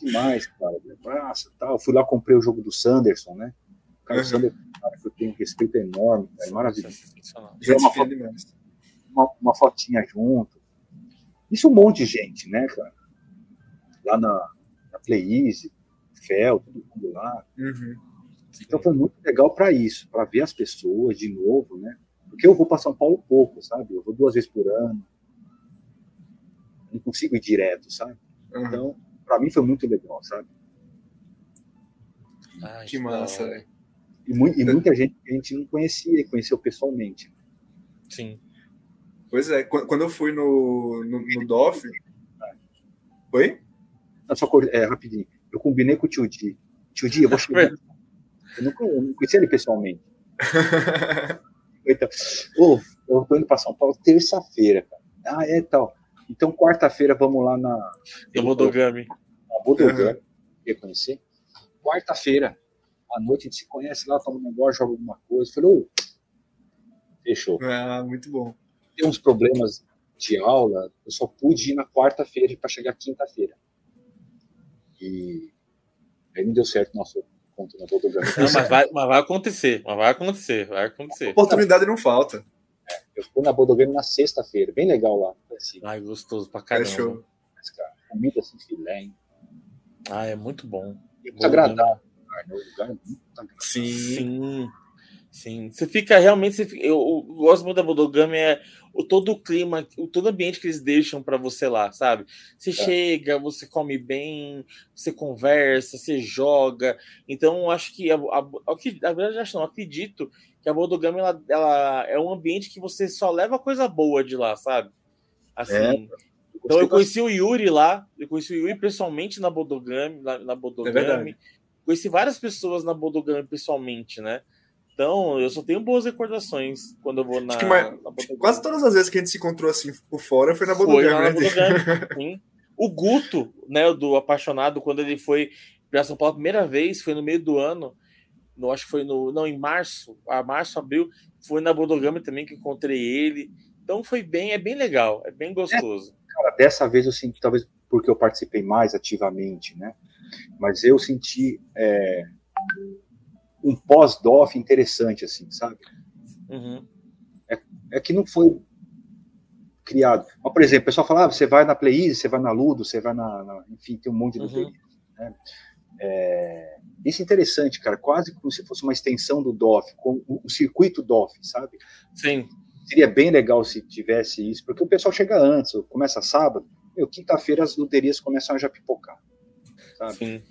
demais, cara. Nossa, tal. Fui lá, comprei o jogo do Sanderson, né? O cara, uhum. Sanderson, cara, que eu tenho um respeito enorme, cara, maravilhoso. Uma, foto, uma, uma, fotinha junto. Isso um monte de gente, né, cara? Lá na, na Play Easy, Fel, todo mundo lá. Uhum. Então foi muito legal para isso, para ver as pessoas de novo, né? Porque eu vou para São Paulo pouco, sabe? Eu vou duas vezes por ano. Não consigo ir direto, sabe? Uhum. Então, para mim foi muito legal, sabe? Ai, que massa, velho. E, mu e, muita gente que a gente não conhecia e conheceu pessoalmente. Sim. Pois é, quando eu fui no, no, no DOF. Oi? Não, só é, rapidinho. Eu combinei com o tio Di. Tio Di, eu vou chegar. Eu, não, eu não conhecia ele pessoalmente. então, oh, eu tô indo para São Paulo terça-feira, cara. Ah, é tal. Então, quarta-feira, vamos lá na. Na Bodogami. Na Bodogami. Uhum. Conhecer? Quarta-feira, à noite, a gente se conhece lá, toma um negócio, joga alguma coisa. Falei, ô, fechou. Ah, muito bom. Tem uns problemas de aula, eu só pude ir na quarta-feira para chegar quinta-feira. E aí não deu certo nosso conto na Bodogami. Não, mas vai, mas vai acontecer, mas vai acontecer, vai acontecer. A oportunidade não falta. Eu fui na Bodogami na sexta-feira, bem legal lá. Assim. Ai, gostoso pra caramba. É show. Mas, cara, comida assim, filé, hein? Ah, é muito bom. É muito agradável. O lugar é muito agradável. Sim. Sim. Sim, você fica realmente. Você fica, eu, eu, gosto muito da Bodogami, é o, todo o clima, o todo o ambiente que eles deixam para você lá, sabe? Você é. chega, você come bem, você conversa, você joga. Então, acho que a, a, a, a verdade, acho não, acredito que a Bodogami ela, ela, é um ambiente que você só leva coisa boa de lá, sabe? Assim. É. Então eu conheci o Yuri lá, eu conheci o Yuri pessoalmente na Bodogami, na, na Bodogami. É conheci várias pessoas na Bodogami pessoalmente, né? Então, eu só tenho boas recordações quando eu vou na, mais, na Quase todas as vezes que a gente se encontrou assim por fora foi na Bodogami. Né? O Guto, né, do Apaixonado, quando ele foi para São Paulo a primeira vez, foi no meio do ano, no, acho que foi no, não, em março, a março, abril, foi na Bodogami também que encontrei ele. Então foi bem, é bem legal, é bem gostoso. É, cara, dessa vez eu senti, talvez porque eu participei mais ativamente, né? Mas eu senti é, um pós-DOF interessante, assim, sabe? Uhum. É, é, que não foi criado. Mas, por exemplo, o pessoal fala, ah, você vai na Play você vai na Ludo, você vai na, na enfim, tem um monte de uhum. né? É, isso é interessante, cara, quase como se fosse uma extensão do DOF, com o, circuito DOF, sabe? Sim. Seria bem legal se tivesse isso, porque o pessoal chega antes, começa sábado, meu, quinta-feira as loterias começam a já pipocar, sabe? Sim.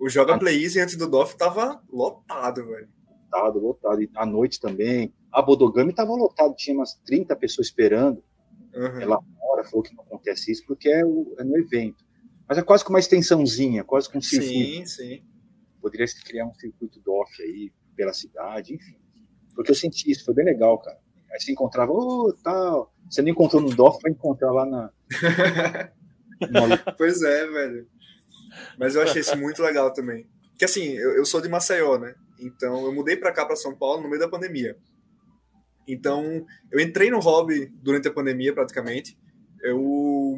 O Joga Play Easy antes do DOF tava lotado, velho. Lotado, lotado. E à noite também. A Bodogami tava lotado, tinha umas 30 pessoas esperando. Uhum. Ela fora falou que não acontece isso porque é, o, é no evento. Mas é quase que uma extensãozinha, quase com um circuito. Sim, sim. Poderia se criar um circuito DOF aí pela cidade, enfim. Porque eu senti isso, foi bem legal, cara. Aí você encontrava, ô, oh, tal. Você não encontrou no DOF, vai encontrar lá na. pois é, velho. Mas eu achei isso muito legal também. Que assim, eu, eu sou de Maceió, né? Então eu mudei para cá, para São Paulo, no meio da pandemia. Então eu entrei no hobby durante a pandemia, praticamente eu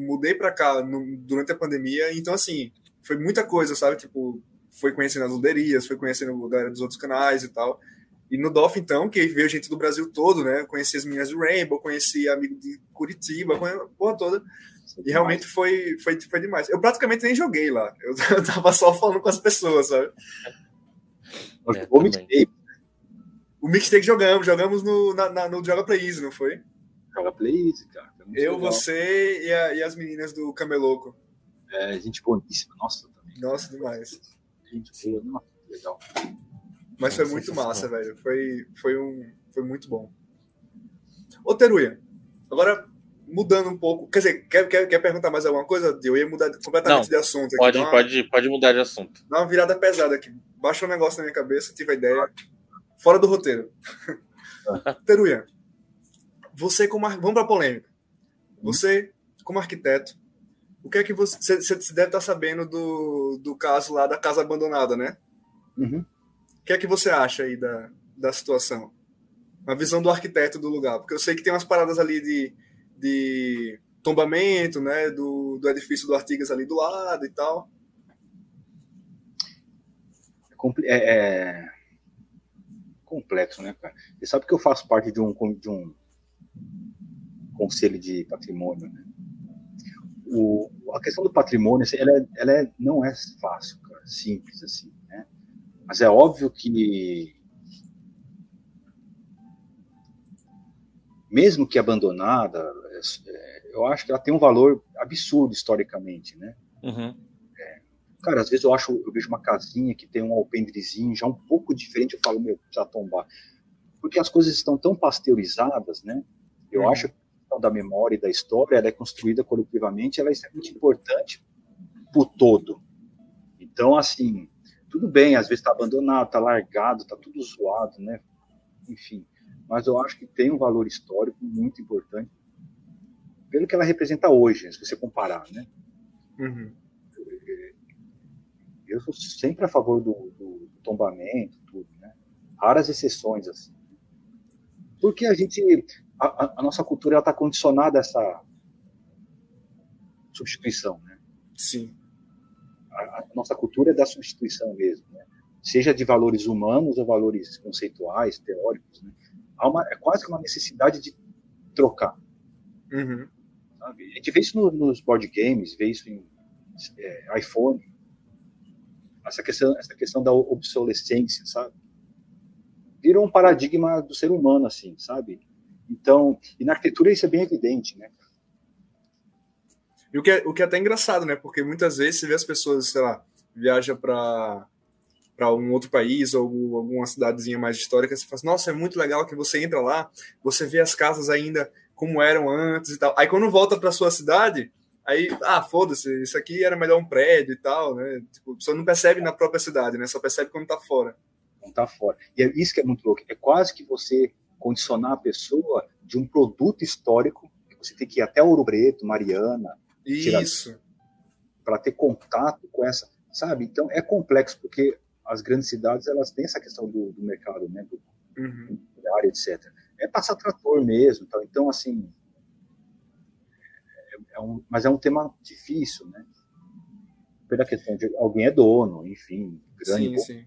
mudei para cá no, durante a pandemia, então assim, foi muita coisa, sabe? Tipo, foi conhecendo as luderias, foi conhecendo a galera dos outros canais e tal. E no DOF, então, que veio gente do Brasil todo, né? Conheci as meninas do Rainbow, conheci amigo de Curitiba, a porra toda. E realmente foi, foi, foi demais. Eu praticamente nem joguei lá. Eu, eu tava só falando com as pessoas, sabe? É, o mixtape. O mixtape jogamos, jogamos no, na, na, no Joga Play Easy, não foi? Joga Play Easy, cara. Eu, legal. você e, a, e, as meninas do Cameloco. É, gente boníssima, nossa. Também. Nossa, demais. Gente boa, nossa, legal. Mas foi muito massa, velho. Foi, foi, um, foi muito bom. Ô, Teruia, agora mudando um pouco. Quer dizer, quer, quer, quer perguntar mais alguma coisa? Eu ia mudar completamente Não, de assunto. Aqui. Pode, uma, pode, pode mudar de assunto. Dá uma virada pesada aqui. Baixa um negócio na minha cabeça, tive a ideia. Fora do roteiro. Teruia, você como. Vamos pra polêmica. Você, como arquiteto, o que é que você. Você deve estar sabendo do, do caso lá da casa abandonada, né? Uhum. O que é que você acha aí da, da situação. Uma visão do arquiteto do lugar. Porque eu sei que tem umas paradas ali de, de tombamento, né? Do, do edifício do Artigas ali do lado e tal. É, é complexo, né, cara? Você sabe que eu faço parte de um, de um conselho de patrimônio, né? O, a questão do patrimônio, assim, ela, é, ela é, não é fácil, cara, simples assim, né? Mas é óbvio que mesmo que abandonada, é, eu acho que ela tem um valor absurdo historicamente, né? Uhum. É, cara, às vezes eu acho, eu vejo uma casinha que tem um alpendrezinho já um pouco diferente, eu falo, meu, precisa tombar. Porque as coisas estão tão pasteurizadas, né? Eu uhum. acho que a da memória e da história, ela é construída coletivamente, ela é extremamente importante por todo. Então, assim, tudo bem, às vezes está abandonado, está largado, está tudo zoado, né? Enfim, mas eu acho que tem um valor histórico muito importante pelo que ela representa hoje, se você comparar, né? Uhum. Eu sou sempre a favor do, do, tombamento, tudo, né? Raras exceções, assim. Porque a gente, a, a nossa cultura está condicionada a essa substituição, né? Sim. A, a, nossa cultura é da substituição mesmo, né? Seja de valores humanos ou valores conceituais, teóricos, né? há uma, é quase que uma necessidade de trocar. Uhum. A gente vê isso no, nos board games, vê isso em é, iPhone. Essa questão, essa questão da obsolescência, sabe? Virou um paradigma do ser humano, assim, sabe? Então, e na arquitetura isso é bem evidente, né? E o que, é, o que é até engraçado, né? Porque muitas vezes você vê as pessoas, sei lá, viaja para para algum outro país ou alguma cidadezinha mais histórica, você fala assim, nossa, é muito legal que você entra lá, você vê as casas ainda como eram antes e tal. Aí quando volta para sua cidade, aí, ah, foda-se, isso aqui era melhor um prédio e tal, né? Tipo, você não percebe na própria cidade, né? Só percebe quando tá fora. Quando tá fora. E é isso que é muito louco, é quase que você condicionar a pessoa de um produto histórico, que você tem que ir até Ouro Preto, Mariana, isso para ter contato com essa, sabe? Então é complexo porque as grandes cidades elas têm essa questão do, do mercado, né, do, uhum. área, etc. É passar trator mesmo, então, então assim, é, é um, mas é um tema difícil, né? Pela questão de alguém é dono, enfim, grande. Sim, sim.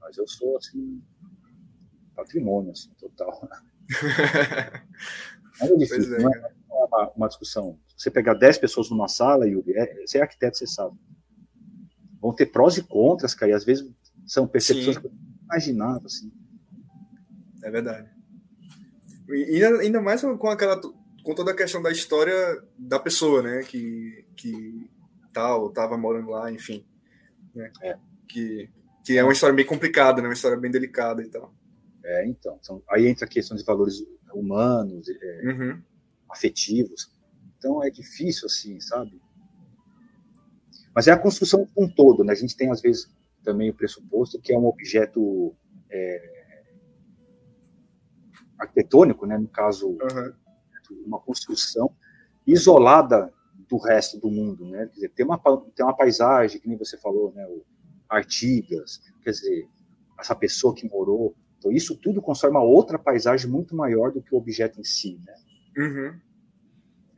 Mas eu sou assim patrimônio, assim, total. é difícil, é, não é uma, uma, discussão. você pegar 10 pessoas numa sala, Yuri, é, você é arquiteto, você sabe vão ter prós e contras, cara, e às vezes são percepções Sim. que eu não imaginava, assim. É verdade. E ainda mais com aquela com toda a questão da história da pessoa, né, que que tal tava morando lá, enfim, né? É. Que que é uma história bem complicada, né, uma história bem delicada e tal. É, então, são, aí entra a questão de valores humanos, é, uhum. afetivos. Então é difícil assim, sabe? Mas é a construção um todo, né? A gente tem, às vezes, também o pressuposto que é um objeto é, arquitetônico, né? No caso, uhum. uma construção isolada do resto do mundo, né? Quer dizer, tem uma, tem uma paisagem, que nem você falou, né? O Artigas, quer dizer, essa pessoa que morou. Então, isso tudo constrói uma outra paisagem muito maior do que o objeto em si, né? Uhum.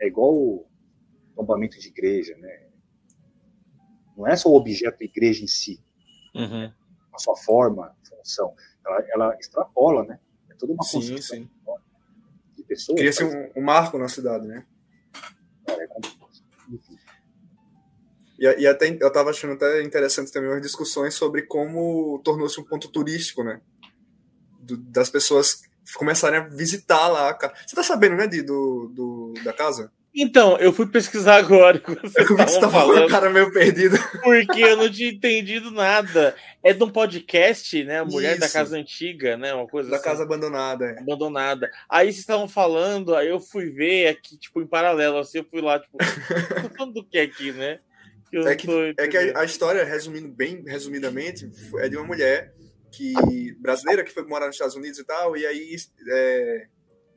É igual o tombamento de igreja, né? Não é só o objeto da igreja em si, uhum. a sua forma, função. Ela, ela, extrapola, né? É toda uma sim, sim. de pessoas. Cria-se um, um, marco na cidade, né? É, e, e até eu estava achando até interessante também umas discussões sobre como tornou-se um ponto turístico, né? Do, das pessoas começarem a visitar lá. Você tá sabendo, né, do, do, da casa? Então, eu fui pesquisar agora. Eu vi que você tá falando, cara meio perdido. Porque eu não tinha entendido nada. É de um podcast, né? A Mulher Isso. da Casa Antiga, né? Uma coisa Da assim. Casa Abandonada. É. Abandonada. Aí vocês estavam falando, aí eu fui ver aqui, tipo, em paralelo, assim, eu fui lá, tipo, tô falando do que aqui, né? Que é, que, é que a, a, história, resumindo bem resumidamente, é de uma mulher que brasileira que foi morar nos Estados Unidos e tal, e aí é,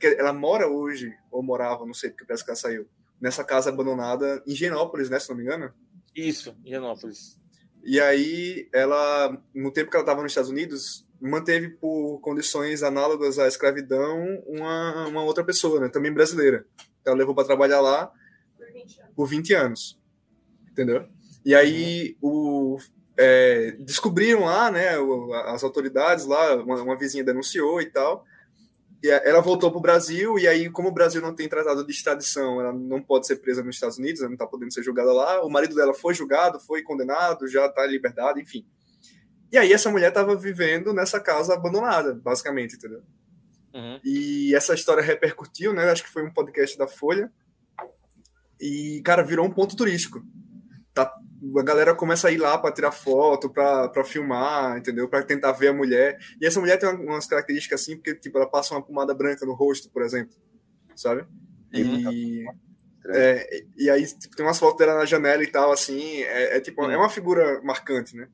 ela mora hoje, ou morava, não sei, porque parece que ela saiu, nessa casa abandonada em Genópolis, né, se não me engano? Isso, em Genópolis. E aí, ela, no tempo que ela estava nos Estados Unidos, manteve por condições análogas à escravidão uma, uma outra pessoa, né, também brasileira. Então, ela levou para trabalhar lá por 20, por 20 anos. Entendeu? E aí o, é, descobriram lá, né, as autoridades lá, uma, uma, vizinha denunciou e tal. E ela voltou para o Brasil, e aí, como o Brasil não tem tratado de extradição, ela não pode ser presa nos Estados Unidos, ela não está podendo ser julgada lá. O marido dela foi julgado, foi condenado, já está em liberdade, enfim. E aí, essa mulher estava vivendo nessa casa abandonada, basicamente, entendeu? Uhum. E essa história repercutiu, né? Acho que foi um podcast da Folha. E, cara, virou um ponto turístico. Tá a galera começa a ir lá para tirar foto, para filmar, entendeu? Para tentar ver a mulher. E essa mulher tem umas características assim, porque tipo, ela passa uma pomada branca no rosto, por exemplo, sabe? E, é, e aí tipo, tem umas fotos dela na janela e tal, assim, é, é tipo, é uma figura marcante, né?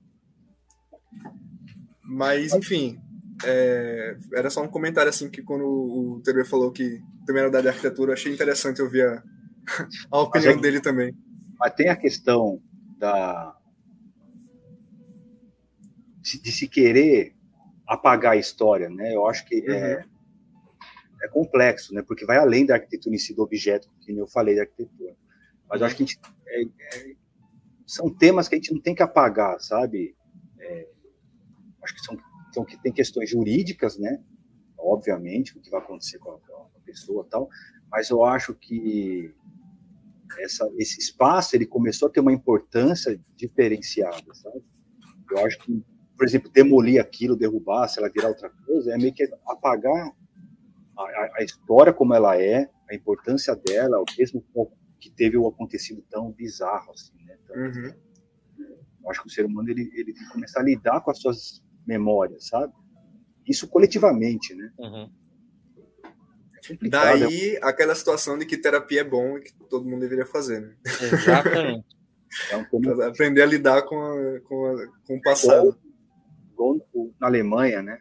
Mas, enfim, é, era só um comentário assim que quando o TB falou que também era da arquitetura, achei interessante ouvir a, a opinião dele também. Mas tem a questão da de, se querer apagar a história, né? Eu acho que é, uhum. é, é complexo, né? Porque vai além da arquitetura em si, do objeto, que eu falei da arquitetura. Mas eu acho que a gente, é, é, são temas que a gente não tem que apagar, sabe? É, acho que são, são que tem questões jurídicas, né? Obviamente, o que vai acontecer com a, com a pessoa tal, mas eu acho que essa, esse espaço ele começou a ter uma importância diferenciada, sabe? Eu acho que, por exemplo, demolir aquilo, derrubar, se ela virar outra coisa, é meio que apagar a, a história como ela é, a importância dela, o mesmo que teve o acontecido tão bizarro assim, né? Então, uhum. Eu acho que o ser humano ele, ele tem que começar a lidar com as suas memórias, sabe? Isso coletivamente, né? Uhum. Daí aquela situação de que terapia é bom e que todo mundo deveria fazer, né? Exatamente. é aprender a lidar com, a, com, a, com o passado. Igual, na Alemanha, né?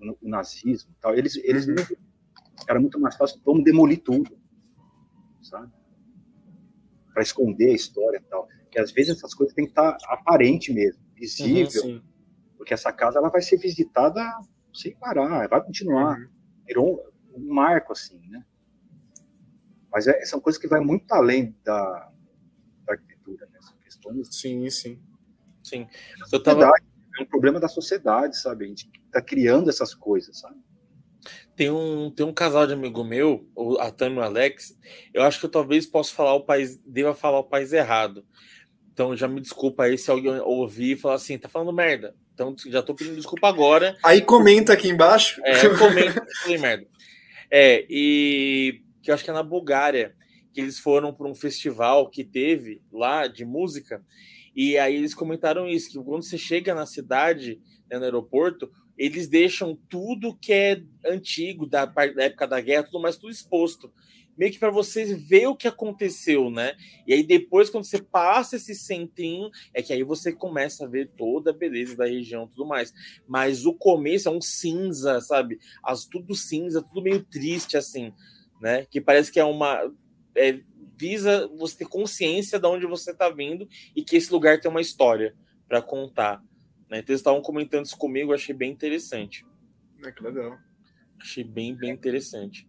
O, nazismo tal, eles, eles uhum. era muito mais fácil, vamos demolir tudo, sabe? Para esconder a história e tal. Que às vezes essas coisas têm que estar aparente mesmo, visível, uhum, porque essa casa ela vai ser visitada sem parar, vai continuar. Uhum. Virou, um marco, assim, né? Mas é, são coisas que vai muito além da, da arquitetura, né? São questões... Sim, sim. Sim. Eu tava... É um problema da sociedade, sabe? A gente tá criando essas coisas, sabe? Tem um, tem um casal de amigo meu, a Tami e o Alex. Eu acho que eu talvez possa falar o país, deva falar o país errado. Então já me desculpa aí se alguém ouvir e falar assim, tá falando merda. Então já tô pedindo desculpa agora. Aí comenta aqui embaixo. É, comenta, falei merda. É, e que eu acho que é na Bulgária, que eles foram para um festival que teve lá de música, e aí eles comentaram isso, que quando você chega na cidade, né, no aeroporto, eles deixam tudo que é antigo, da, da época da guerra, tudo mais, tudo exposto meio que para você ver o que aconteceu, né? E aí depois, quando você passa esse centrinho, é que aí você começa a ver toda a beleza da região e tudo mais. Mas o começo é um cinza, sabe? As, tudo cinza, tudo meio triste, assim, né? Que parece que é uma. É, visa você ter consciência de onde você está vindo e que esse lugar tem uma história para contar. Né? Então eles estavam comentando isso comigo, achei bem interessante. É que legal. Achei bem, bem interessante.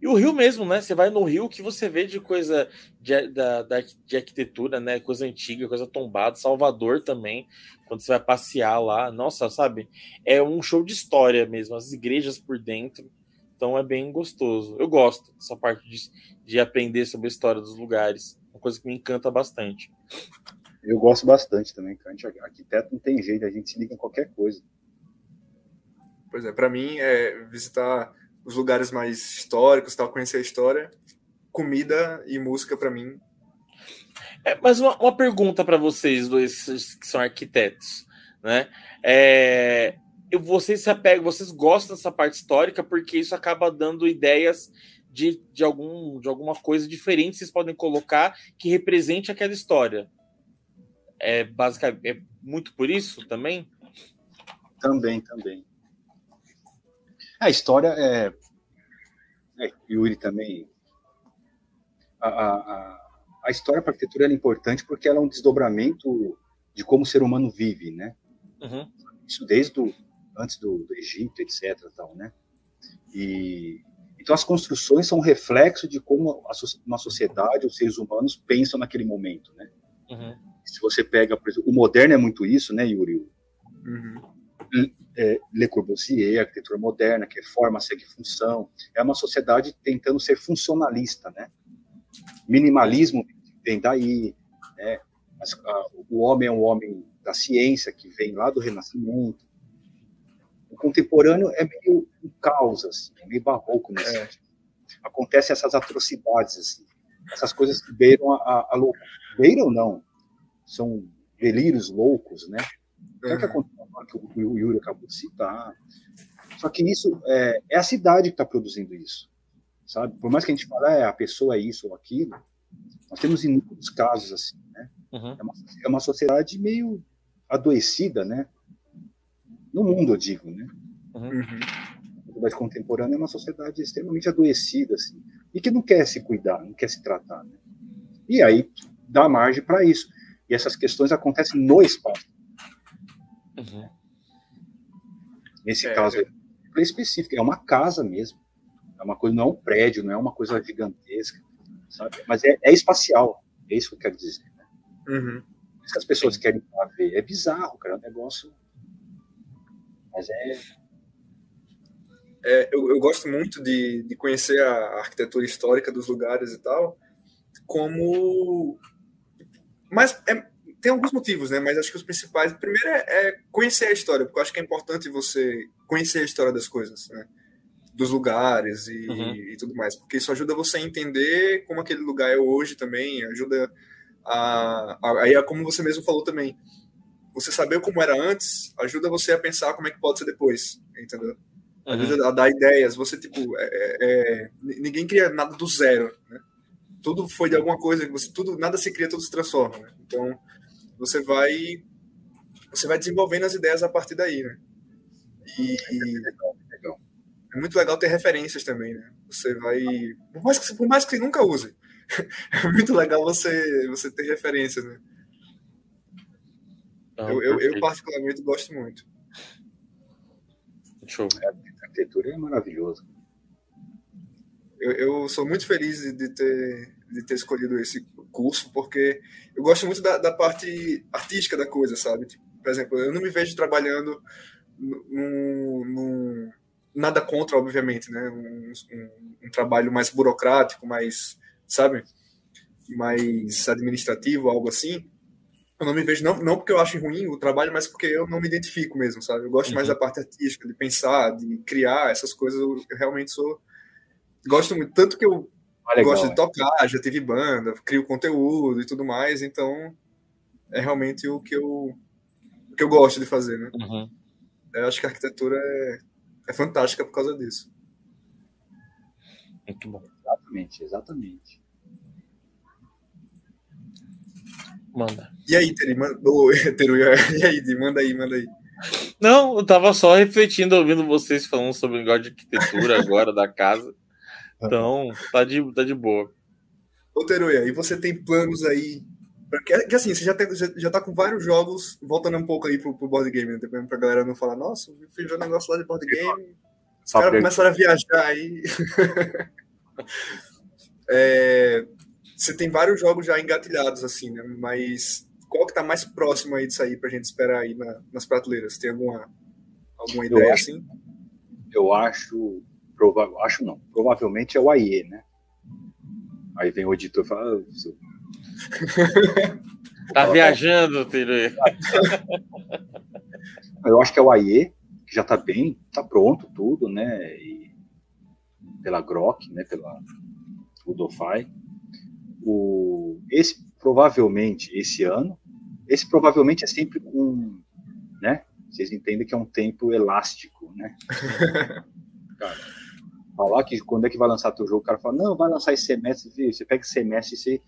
E o Rio mesmo, né? Você vai no Rio que você vê de coisa de, da, da, de arquitetura, né? Coisa antiga, coisa tombada. Salvador também, quando você vai passear lá. Nossa, sabe? É um show de história mesmo, as igrejas por dentro. Então é bem gostoso. Eu gosto dessa parte de, de aprender sobre a história dos lugares. Uma coisa que me encanta bastante. Eu gosto bastante também, Kant. Arquiteto não tem jeito, a gente se liga em qualquer coisa. Pois é, para mim é visitar os lugares mais históricos, tal, conhecer a história. Comida e música para mim. É, mas uma, uma pergunta para vocês dois que são arquitetos, né? É, vocês se apegam, vocês gostam dessa parte histórica porque isso acaba dando ideias de, de, algum, de alguma coisa diferente que vocês podem colocar que represente aquela história. É basicamente é muito por isso também? Também, também. A história é. é Yuri também. A, a, a história para a arquitetura é importante porque ela é um desdobramento de como o ser humano vive, né? Uhum. Isso desde o, antes do, do Egito, etc. Tal, né? E, então, as construções são um reflexo de como a, uma sociedade, os seres humanos pensam naquele momento, né? Uhum. Se você pega, por exemplo, o moderno é muito isso, né, Yuri? Uhum. É, Le Corbusier, arquitetura moderna, que é forma, segue função, é uma sociedade tentando ser funcionalista, né? Minimalismo vem daí, né? Mas, a, o homem é um homem da ciência que vem lá do Renascimento. O contemporâneo é meio um caos, assim, é meio barroco nesse é. Acontecem essas atrocidades, assim, essas coisas que beiram a, a, a loucura. Beiram, não, são delírios loucos, né? Uhum. É que acontece que o Yuri acabou de citar. Só que isso é, é a cidade que está produzindo isso, sabe? Por mais que a gente fale, é, a pessoa é isso ou aquilo, nós temos inúmeros casos assim, né? Uhum. É, uma, é uma sociedade meio adoecida, né? No mundo, eu digo, né? Uhum. A sociedade contemporânea é uma sociedade extremamente adoecida, assim, e que não quer se cuidar, não quer se tratar, né? E aí dá margem para isso. E essas questões acontecem no espaço. Uhum. Nesse é, caso, é específico, é uma casa mesmo. É uma coisa, não é um prédio, não é uma coisa gigantesca, sabe? Mas é, é espacial. É isso que eu quero dizer. Né? Uhum. Isso que as pessoas Sim. querem ver. É bizarro, cara. É um negócio. Mas é. é eu, eu, gosto muito de, de conhecer a arquitetura histórica dos lugares e tal, como. Mas é, tem alguns motivos, né? Mas acho que os principais. Primeiro é, é, conhecer a história, porque eu acho que é importante você conhecer a história das coisas, né? Dos lugares e, uhum. e tudo mais, porque isso ajuda você a entender como aquele lugar é hoje também, ajuda a. Aí, é como você mesmo falou também, você saber como era antes ajuda você a pensar como é que pode ser depois, entendeu? Uhum. Ajuda a dar ideias. Você, tipo, é, é, é ninguém cria nada do zero, né? Tudo foi de alguma coisa, você, tudo, nada se cria, tudo se transforma, né? Então, você vai você vai desenvolvendo as ideias a partir daí, né? E, é muito legal ter referências também, né? Você vai por mais que por mais que você nunca use, é muito legal você você ter referências, né? Não, eu, eu, eu, particularmente gosto muito. Show. A arquitetura é maravilhosa. Eu, eu sou muito feliz de ter de ter escolhido esse curso, porque eu gosto muito da, da parte artística da coisa, sabe? Tipo, por exemplo, eu não me vejo trabalhando num, num nada contra, obviamente, né? Um, um, um, trabalho mais burocrático, mais, sabe? Mais administrativo, algo assim. Eu não me vejo, não, não porque eu acho ruim o trabalho, mas porque eu não me identifico mesmo, sabe? Eu gosto uhum. mais da parte artística, de pensar, de criar essas coisas. Eu, eu realmente sou. Gosto muito. Tanto que eu ah, legal, gosto de tocar, já tive banda, crio conteúdo e tudo mais, então é realmente o que eu, o que eu gosto de fazer, né? Uhum. Eu acho que a arquitetura é, é fantástica por causa disso. Muito bom. Exatamente, exatamente. Manda. E aí, Teri, manda, oh, Teru, e aí, manda aí, manda aí. Não, eu tava só refletindo, ouvindo vocês falando sobre o negócio de arquitetura agora da casa. Então, tá de, tá de boa. Ô, Teruya, e você tem planos aí? Porque, que assim, você já, tem, já, já tá com vários jogos, voltando um pouco aí pro, pro board game, né? Pra galera não falar, nossa, eu fiz um negócio lá de board game. Os caras começaram a viajar aí. é, você tem vários jogos já engatilhados, assim, né? Mas qual que tá mais próximo aí disso aí pra gente esperar aí na, nas prateleiras? Tem alguma, alguma ideia eu acho, assim? Eu acho provável, acho não, provavelmente é o AIE, né? Aí vem o editor e fala. Ah, tá viajando, Tere. Eu acho que é o AIE, que já tá bem, tá pronto tudo, né? E pela Grok, né? Pela Ludofy. O, esse provavelmente esse ano, esse provavelmente é sempre um, né? Vocês entendem que é um tempo elástico, né? Cara, falar que quando é que vai lançar teu jogo, o cara fala, não, vai lançar esse semestre, você pega esse semestre e você...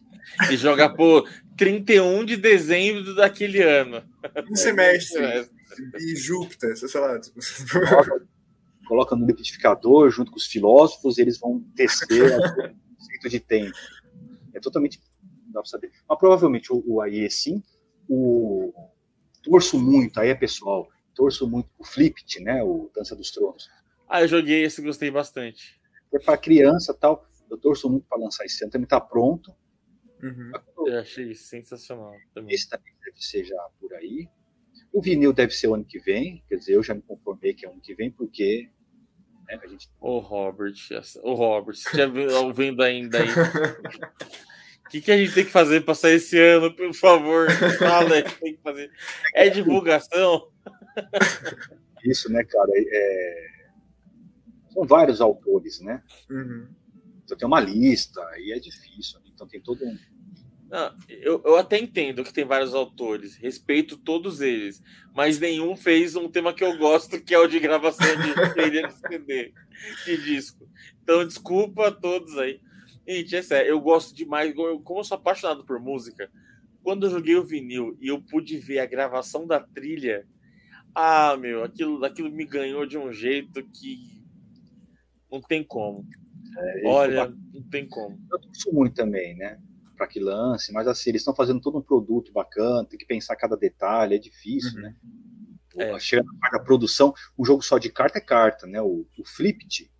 E joga por 31 de dezembro daquele ano. Um semestre. E Júpiter, sei lá. Tipo... Coloca, coloca no liquidificador junto com os filósofos, eles vão tecer o conceito de tempo. É totalmente... Não dá pra saber. Mas provavelmente o, o AIE sim, o... Torço muito, aí é pessoal, torço muito o Flipped, né? O Dança dos Tronos. Ah, eu joguei esse, gostei bastante. É para criança tal. Eu torço muito para lançar esse ano. Também tá pronto. Uhum. Eu achei sensacional. Também. Esse também deve ser já por aí. O vinil deve ser o ano que vem. Quer dizer, eu já me conformei que é o ano que vem, porque né, a gente... O Robert, o Robert, você já ouvindo ainda aí? O que, que, a gente tem que fazer para sair esse ano, por favor? Fala, tem que fazer. É divulgação? Isso, né, cara? É... São vários autores, né? Uhum. Então tem uma lista, aí é difícil. Né? Então tem todo um. Não, eu, eu até entendo que tem vários autores, respeito todos eles, mas nenhum fez um tema que eu gosto, que é o de gravação de trilha de CD, de disco. Então, desculpa a todos aí. Gente, é sério, eu gosto demais, eu, como eu sou apaixonado por música, quando eu joguei o vinil e eu pude ver a gravação da trilha, ah, meu, aquilo, aquilo me ganhou de um jeito que não tem como. É, Olha, não tem como. Eu torço muito também, né? Para que lance, mas assim, eles estão fazendo todo um produto bacana, tem que pensar cada detalhe, é difícil, uhum. né? É. Chega na parte da produção, o jogo só de carta é carta, né? O, o Flipped,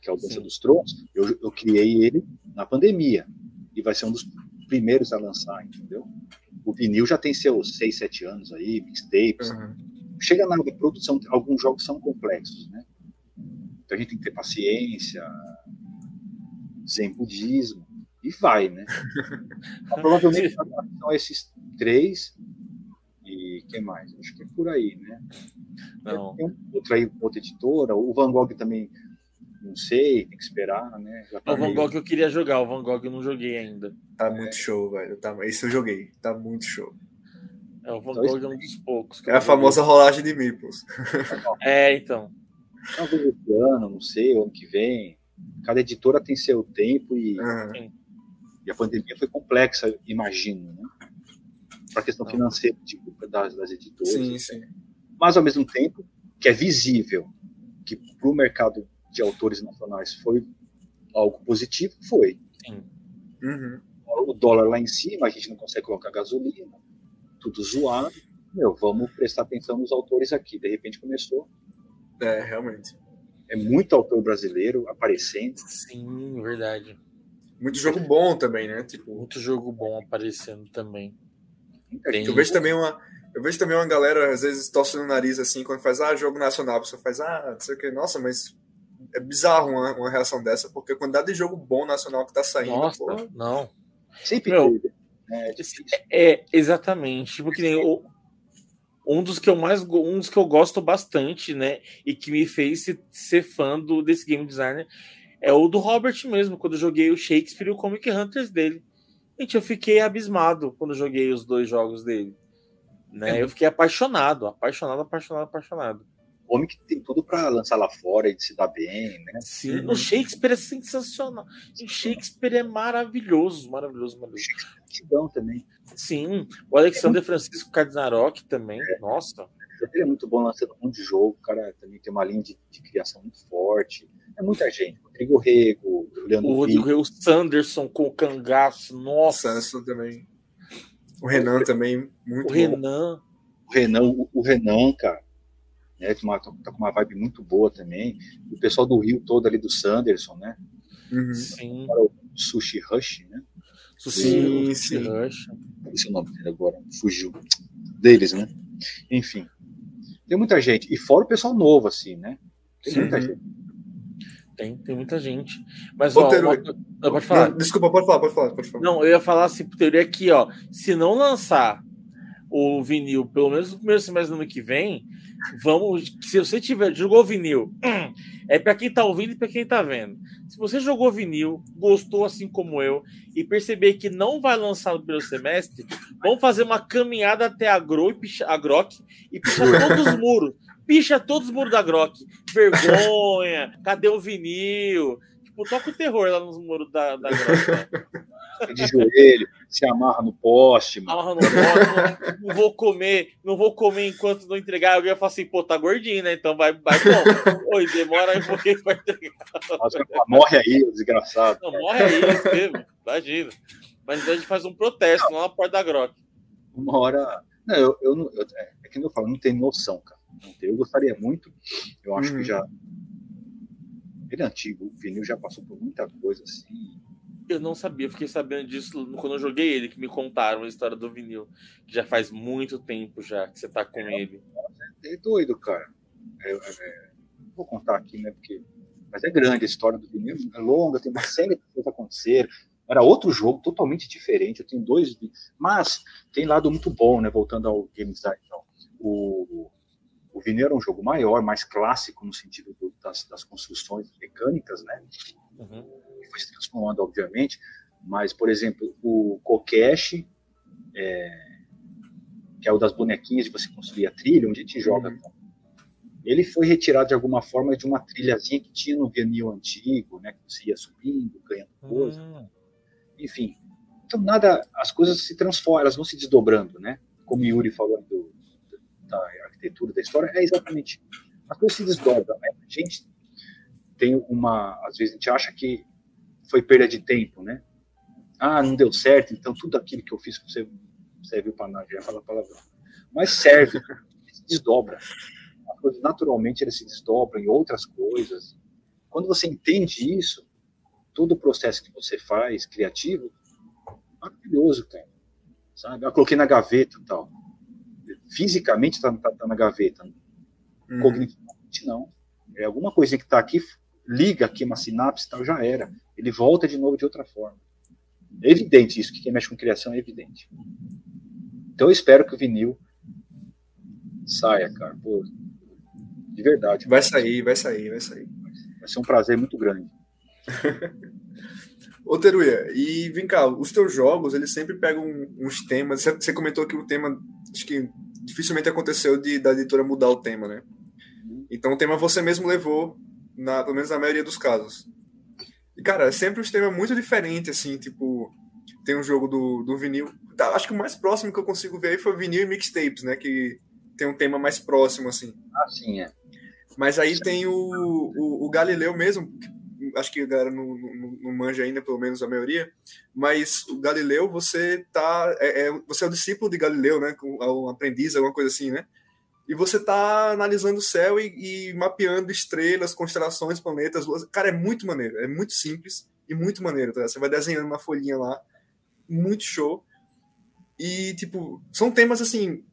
que é o Dança Sim. dos Tronos, eu, eu criei ele na pandemia e vai ser um dos primeiros a lançar, entendeu? O vinil já tem seus 6, 7 anos aí, mixtapes. Uhum. Chega na produção, alguns jogos são complexos, né? Então a gente tem que ter paciência, zen budismo, e vai, né? Então, provavelmente são esses três, e quem mais? Acho que é por aí, né? Não. Tem outra aí, outra editora, o Van Gogh também, não sei, tem que esperar, né? Tá o Van Gogh eu queria jogar, o Van Gogh eu não joguei ainda. Tá é. muito show, velho. Tá, esse eu joguei, tá muito show. É, o Van então, Gogh é um dos poucos. É a famosa rolagem de Meeples. é, então. Talvez esse ano, não sei, o ano que vem. Cada editora tem seu tempo e, uhum. e a pandemia foi complexa, imagino, né? Para a questão financeira tipo, das, das editoras. Sim, sim. Mas, ao mesmo tempo, que é visível que para o mercado de autores nacionais foi algo positivo, foi. Uhum. O dólar lá em cima, a gente não consegue colocar gasolina, tudo zoado. Meu, vamos prestar atenção nos autores aqui. De repente começou é, realmente. É muito autor brasileiro aparecendo. Sim, verdade. Muito jogo bom também, né? Tipo... Muito jogo bom aparecendo também. Tem... Eu vejo também uma. Eu vejo também uma galera, às vezes, torce no nariz assim, quando faz, ah, jogo nacional, a pessoa faz, ah, não sei o que, nossa, mas é bizarro uma, uma reação dessa, porque a quantidade de jogo bom nacional que tá saindo. Nossa, pô, não. Sempre Meu, é, é, exatamente. Tipo, que nem o, um dos que eu mais um dos que eu gosto bastante, né, e que me fez ser fã do desse game designer é o do Robert mesmo, quando eu joguei o Shakespeare e o Comic Hunters dele. Gente, eu fiquei abismado quando joguei os dois jogos dele. Né? É. Eu fiquei apaixonado, apaixonado, apaixonado, apaixonado. Homem que tem tudo para lançar lá fora e se dar bem, né? Sim, uhum. o Shakespeare é sensacional. O Shakespeare é maravilhoso, maravilhoso, maravilhoso. Shakespeare é também. Sim, o Alexander Francisco Cardinarok também, é. nossa. Ele é muito bom lançando um monte de jogo, o cara também tem uma linha de, de criação muito forte. É muita gente. Rodrigo Rego, Leandro O Rodrigo Rego, o Sanderson com o cangaço, nossa. O Sanderson também. O Renan também, muito o bom. Renan. O Renan, o, o Renan, cara, né, tá, tá com uma vibe muito boa também. O pessoal do Rio todo ali do Sanderson, né? Uhum. Sim. O Sushi Rush, né? Sim, sim. Rush. Esse é o nome dele agora, fugiu deles, né? Enfim. Tem muita gente. E fora o pessoal novo, assim, né? Tem sim. muita gente. Tem, tem muita gente. Mas, ó, uma... pode falar. Não, desculpa, pode falar, pode falar, pode falar. Não, eu ia falar assim, por teoria aqui, ó. Se não lançar o vinil, pelo menos no primeiro semestre do ano que vem, vamos. Se você tiver jogou vinil, é para quem tá ouvindo e para quem tá vendo. Se você jogou vinil, gostou assim como eu e perceber que não vai lançar no primeiro semestre, vamos fazer uma caminhada até a, Gro e picha, a Grok e pichar todos os muros. Picha todos os muros da Grok. Vergonha, cadê o vinil? Tipo, toca o terror lá nos muros da, da Grok. Né? de joelho, se amarra no poste. Mano. Amarra no poste, não, não, vou comer, não vou comer enquanto não entregar. Alguém falar assim, pô, tá gordinho, né? Então vai, vai bom. Oi, demora aí um pouquinho pra entregar. Nossa, morre aí, desgraçado. Não, morre aí, mesmo, imagina. Mas então a gente faz um protesto não. lá na porta da Grok. Uma hora. Não, eu, eu, eu, é, é que eu falo, não tem noção, cara. Eu gostaria muito, eu acho uhum. que já. Ele é antigo, o vinil já passou por muita coisa assim. Eu não sabia, fiquei sabendo disso quando eu joguei ele, que me contaram a história do vinil, que já faz muito tempo já que você tá com é, ele. É doido, cara. É, é, vou contar aqui, né? Porque. Mas é grande a história do vinil, é longa, tem uma série de coisas aconteceram. Era outro jogo, totalmente diferente. Eu tenho dois. Mas tem lado muito bom, né? Voltando ao Game Design. Então, o, o vinil era um jogo maior, mais clássico no sentido do, das, das, construções mecânicas, né? Uhum. Foi se transformando, obviamente. Mas, por exemplo, o Kokeshi, é, que é o das bonequinhas de você construir a trilha, onde a gente joga. Uhum. Ele foi retirado de alguma forma de uma trilhazinha que tinha no vinil antigo, né? Que você ia subindo, ganhando coisa. Uhum. Enfim. Então, nada, as coisas se transformam, elas vão se desdobrando, né? Como Yuri falou do, da arquitetura da história, é exatamente. As coisas se desdobram. Né? A gente tem uma. Às vezes a gente acha que foi perda de tempo, né? Ah, não deu certo, então tudo aquilo que eu fiz você serviu para nada, já ia falar palavrão. Mas serve, se desdobra. As coisas naturalmente eles se desdobram em outras coisas. Quando você entende isso, todo o processo que você faz criativo, maravilhoso, cara. Sabe? Eu coloquei na gaveta e tal. Fisicamente está tá, tá na gaveta. Uhum. Cognitivamente não. É alguma coisa que está aqui, liga aqui uma sinapse tal, já era. Ele volta de novo de outra forma. É evidente isso, que quem mexe com criação é evidente. Então eu espero que o vinil saia, cara. Pô, de verdade. Vai sair, vai sair, vai sair. Vai ser um prazer muito grande. Ô Teruia, e vem cá, os teus jogos, eles sempre pegam uns temas. Você comentou que o tema, acho que dificilmente aconteceu de da editora mudar o tema, né? Então o tema você mesmo levou, na, pelo menos na maioria dos casos. E, cara, é sempre um tema muito diferente, assim, tipo, tem um jogo do, do vinil. Tá, acho que o mais próximo que eu consigo ver aí foi vinil e mixtapes, né? Que tem um tema mais próximo, assim. Ah, sim, é. Mas aí tem o, o, o Galileu mesmo, acho que a galera não, não, não, manja ainda, pelo menos a maioria, mas o Galileu, você tá. É, é, você é o discípulo de Galileu, né? Um aprendiz, alguma coisa assim, né? E você tá analisando o céu e, e mapeando estrelas, constelações, planetas, luas. Cara, é muito maneiro, é muito simples e muito maneiro, tá? Você vai desenhando uma folhinha lá muito show. E, tipo, são temas assim.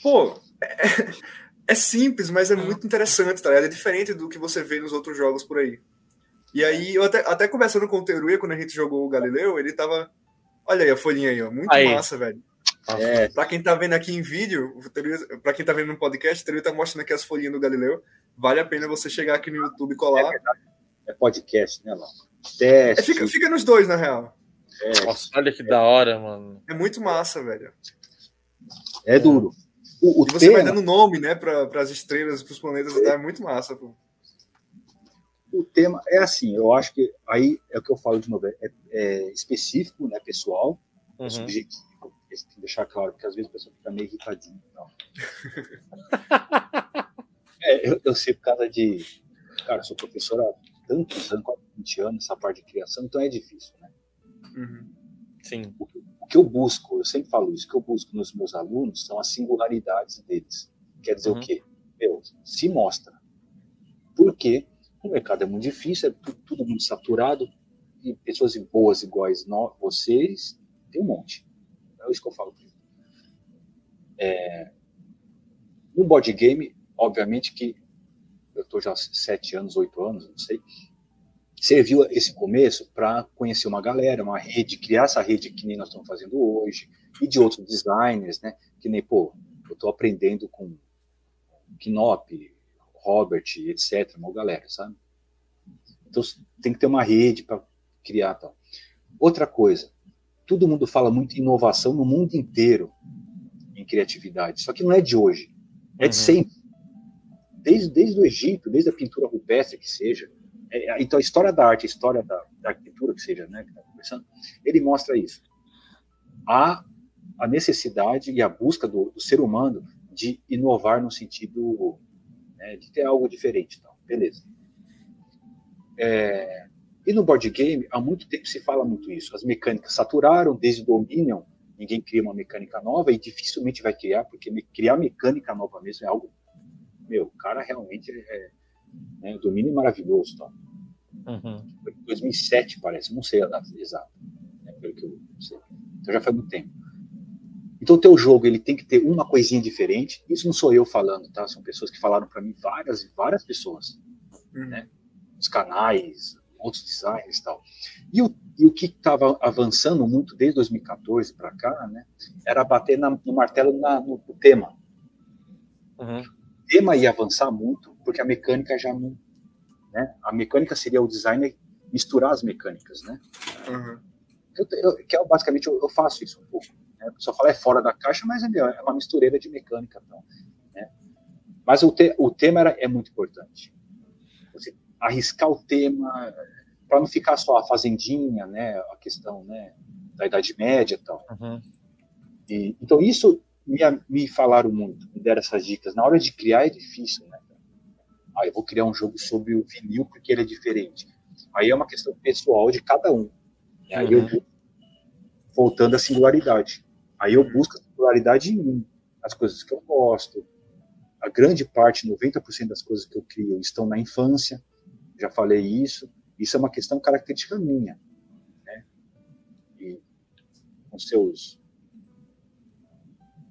Pô, é, é simples, mas é muito interessante, tá? É diferente do que você vê nos outros jogos por aí. E aí, eu até, até conversando com o Teruya, quando a gente jogou o Galileu, ele tava. Olha aí a folhinha aí, ó. Muito aí. massa, velho. É. Pra quem tá vendo aqui em vídeo, para quem tá vendo no podcast, o Teruya tá mostrando aqui as folhinhas do Galileu. Vale a pena você chegar aqui no YouTube e colar. É, é podcast, né, Lão? É, fica, fica nos dois, na real. É. Nossa, olha que da hora, mano. É muito massa, velho. É duro. O, o e você tema... vai dando nome, né, para as estrelas, para os planetas, é. é muito massa. Pô. O tema é assim, eu acho que aí é o que eu falo de novo, é, é específico, né, pessoal, é uhum. é tem que deixar claro, porque às vezes a pessoa fica meio irritadinha. Então. é, eu, eu sei por causa de. Cara, sou professor há tantos anos, quase 20 anos, essa parte de criação, então é difícil, né? Uhum. Sim. O, o, que eu busco, eu sempre falo isso, o que eu busco nos meus alunos são as singularidades deles. Quer dizer uhum. o quê? Meu, se mostra. Porque o mercado é muito difícil, é tudo, tudo muito saturado, e pessoas boas iguais nós, vocês, tem um monte. É isso que eu falo. É, no board game, obviamente que eu estou já sete anos, oito anos, não sei, serviu esse começo para conhecer uma galera, uma rede, criar essa rede que nem nós estamos fazendo hoje, e de outros designers, né? Que nem, pô, eu estou aprendendo com Knop, Robert, etc., uma galera, sabe? Então tem que ter uma rede para criar tal. Outra coisa, todo mundo fala muito em inovação no mundo inteiro em criatividade, só que não é de hoje, é de uhum. sempre. Desde, desde o Egito, desde a pintura rupestre que seja, é, então, a história da arte, a história da, da arquitetura, que seja, né, que está conversando, ele mostra isso. Há a necessidade e a busca do, do ser humano de inovar no sentido né, de ter algo diferente. Então, beleza. É, e no board game, há muito tempo se fala muito isso. As mecânicas saturaram, desde o Dominion, ninguém cria uma mecânica nova e dificilmente vai criar, porque criar mecânica nova mesmo é algo meu, o cara realmente é, né, o domínio é maravilhoso. Tá? Uhum. Foi em 2007, parece, não sei a data exata, né, pelo que eu sei. Então já faz muito tempo. Então o teu jogo ele tem que ter uma coisinha diferente. Isso não sou eu falando, tá? São pessoas que falaram para mim várias e várias pessoas, uhum. né? Os canais, outros designers e tal. E o, e o que estava avançando muito desde 2014 para cá, né? Era bater na, no martelo na, no, no tema. Uhum. O tema ia avançar muito porque a mecânica já não, né? A mecânica seria o designer misturar as mecânicas, né? Uhum. Eu, eu, que é basicamente eu, eu faço isso um pouco. Né? A pessoa fala é fora da caixa, mas é, é uma mistureira de mecânica. Então, né? Mas o, te, o tema era, é muito importante. Você arriscar o tema para não ficar só a fazendinha, né? A questão né, da Idade Média e tal. Uhum. E, então, isso me, me falaram muito, me deram essas dicas. Na hora de criar é difícil, né? Ah, eu vou criar um jogo sobre o vinil porque ele é diferente. Aí é uma questão pessoal de cada um. E aí uhum. eu voltando à singularidade. Aí eu busco a singularidade em mim, as coisas que eu gosto. A grande parte, 90% das coisas que eu crio estão na infância. Já falei isso. Isso é uma questão característica minha. Né? E com seus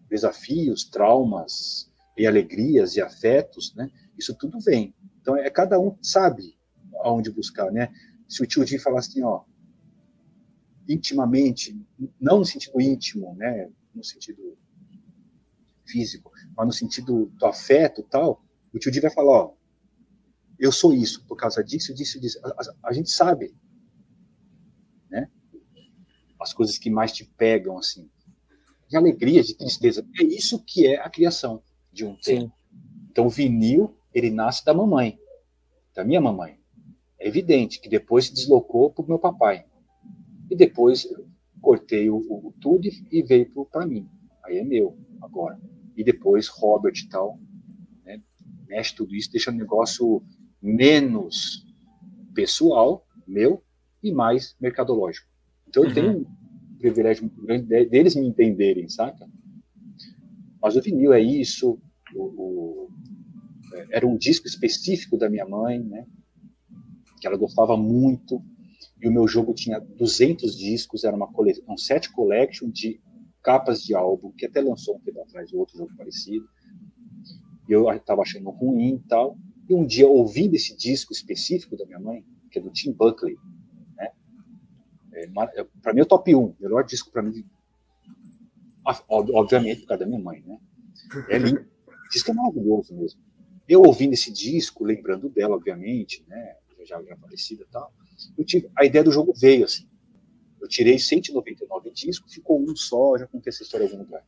desafios, traumas e alegrias e afetos, né? Isso tudo vem. Então é cada um sabe aonde buscar, né? Se o tio Di falar assim, ó, intimamente, não no sentido íntimo, né, no sentido físico, mas no sentido do afeto tal, o tio Di vai falar, ó, eu sou isso por causa disso, disso, disso. A, a, a, gente sabe, né? As coisas que mais te pegam, assim. De alegria, de tristeza. É isso que é a criação de um tema. Então, o vinil, ele nasce da mamãe, da minha mamãe. É evidente que depois se deslocou para o meu papai. E depois cortei o, o tudo e veio para mim. Aí é meu, agora. E depois Robert e tal, né, mexe tudo isso, deixa o negócio menos pessoal, meu, e mais mercadológico. Então eu uhum. tenho um privilégio muito grande deles me entenderem, saca? Mas o vinil é isso, o, o, é, era um disco específico da minha mãe, né? Que ela gostava muito. E o meu jogo tinha 200 discos, era uma coleção, um set collection de capas de álbum, que até lançou um tempo atrás outro jogo parecido. E eu estava achando ruim e tal. E um dia, ouvindo esse disco específico da minha mãe, que é do Tim Buckley, né? É, é para mim é o top 1, melhor disco para mim, obviamente por causa da minha mãe, né? É lindo, o disco é maravilhoso mesmo. Eu ouvindo esse disco, lembrando dela, obviamente, né? Já, já falecida e tal, eu tive, a ideia do jogo veio assim. Eu tirei 199 discos, ficou um só, já contei essa história em algum lugar.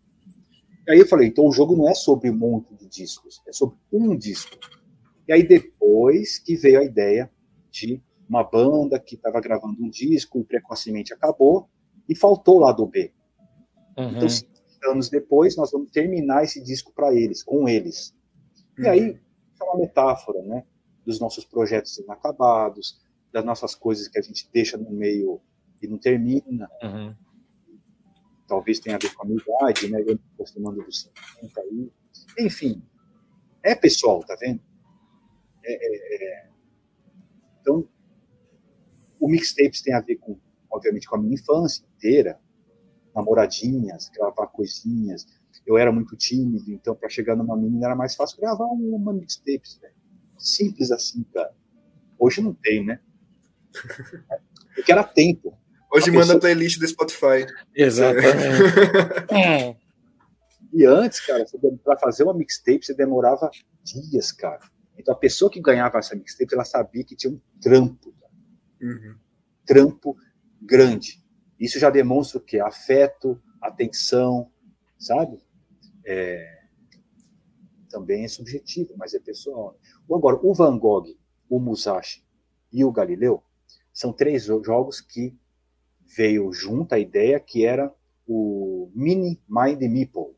Aí eu falei, então o jogo não é sobre um monte de discos, é sobre um disco. E aí depois que veio a ideia de uma banda que estava gravando um disco e precocemente acabou e faltou lá do B. Uhum. Então, anos depois, nós vamos terminar esse disco para eles, com eles. Uhum. E aí, é uma metáfora, né? Dos nossos projetos inacabados, das nossas coisas que a gente deixa no meio e não termina. Uhum. Talvez tenha a ver com a amizade, né? Eu acostumando do 50 aí. Enfim, é pessoal, tá vendo? É, é, é, então, o mixtapes tem a ver com, obviamente, com a minha infância inteira, namoradinhas, gravar coisinhas. Eu era muito tímido, então para chegar numa menina era mais fácil gravar uma mixtapes, né? simples assim, cara. Hoje não tem, né? Porque era tempo. Hoje a manda pessoa... playlist do Spotify. Exatamente. é. E antes, cara, para fazer uma mixtape você demorava dias, cara. Então a pessoa que ganhava essa mixtape, ela sabia que tinha um trampo. Uhum. Trampo grande. Isso já demonstra o quê? Afeto, atenção, sabe? É... Também é subjetivo, mas é pessoal. Agora, o Van Gogh, o Musashi e o Galileu são três jogos que veio junto a ideia que era o Mini Mind Meeple.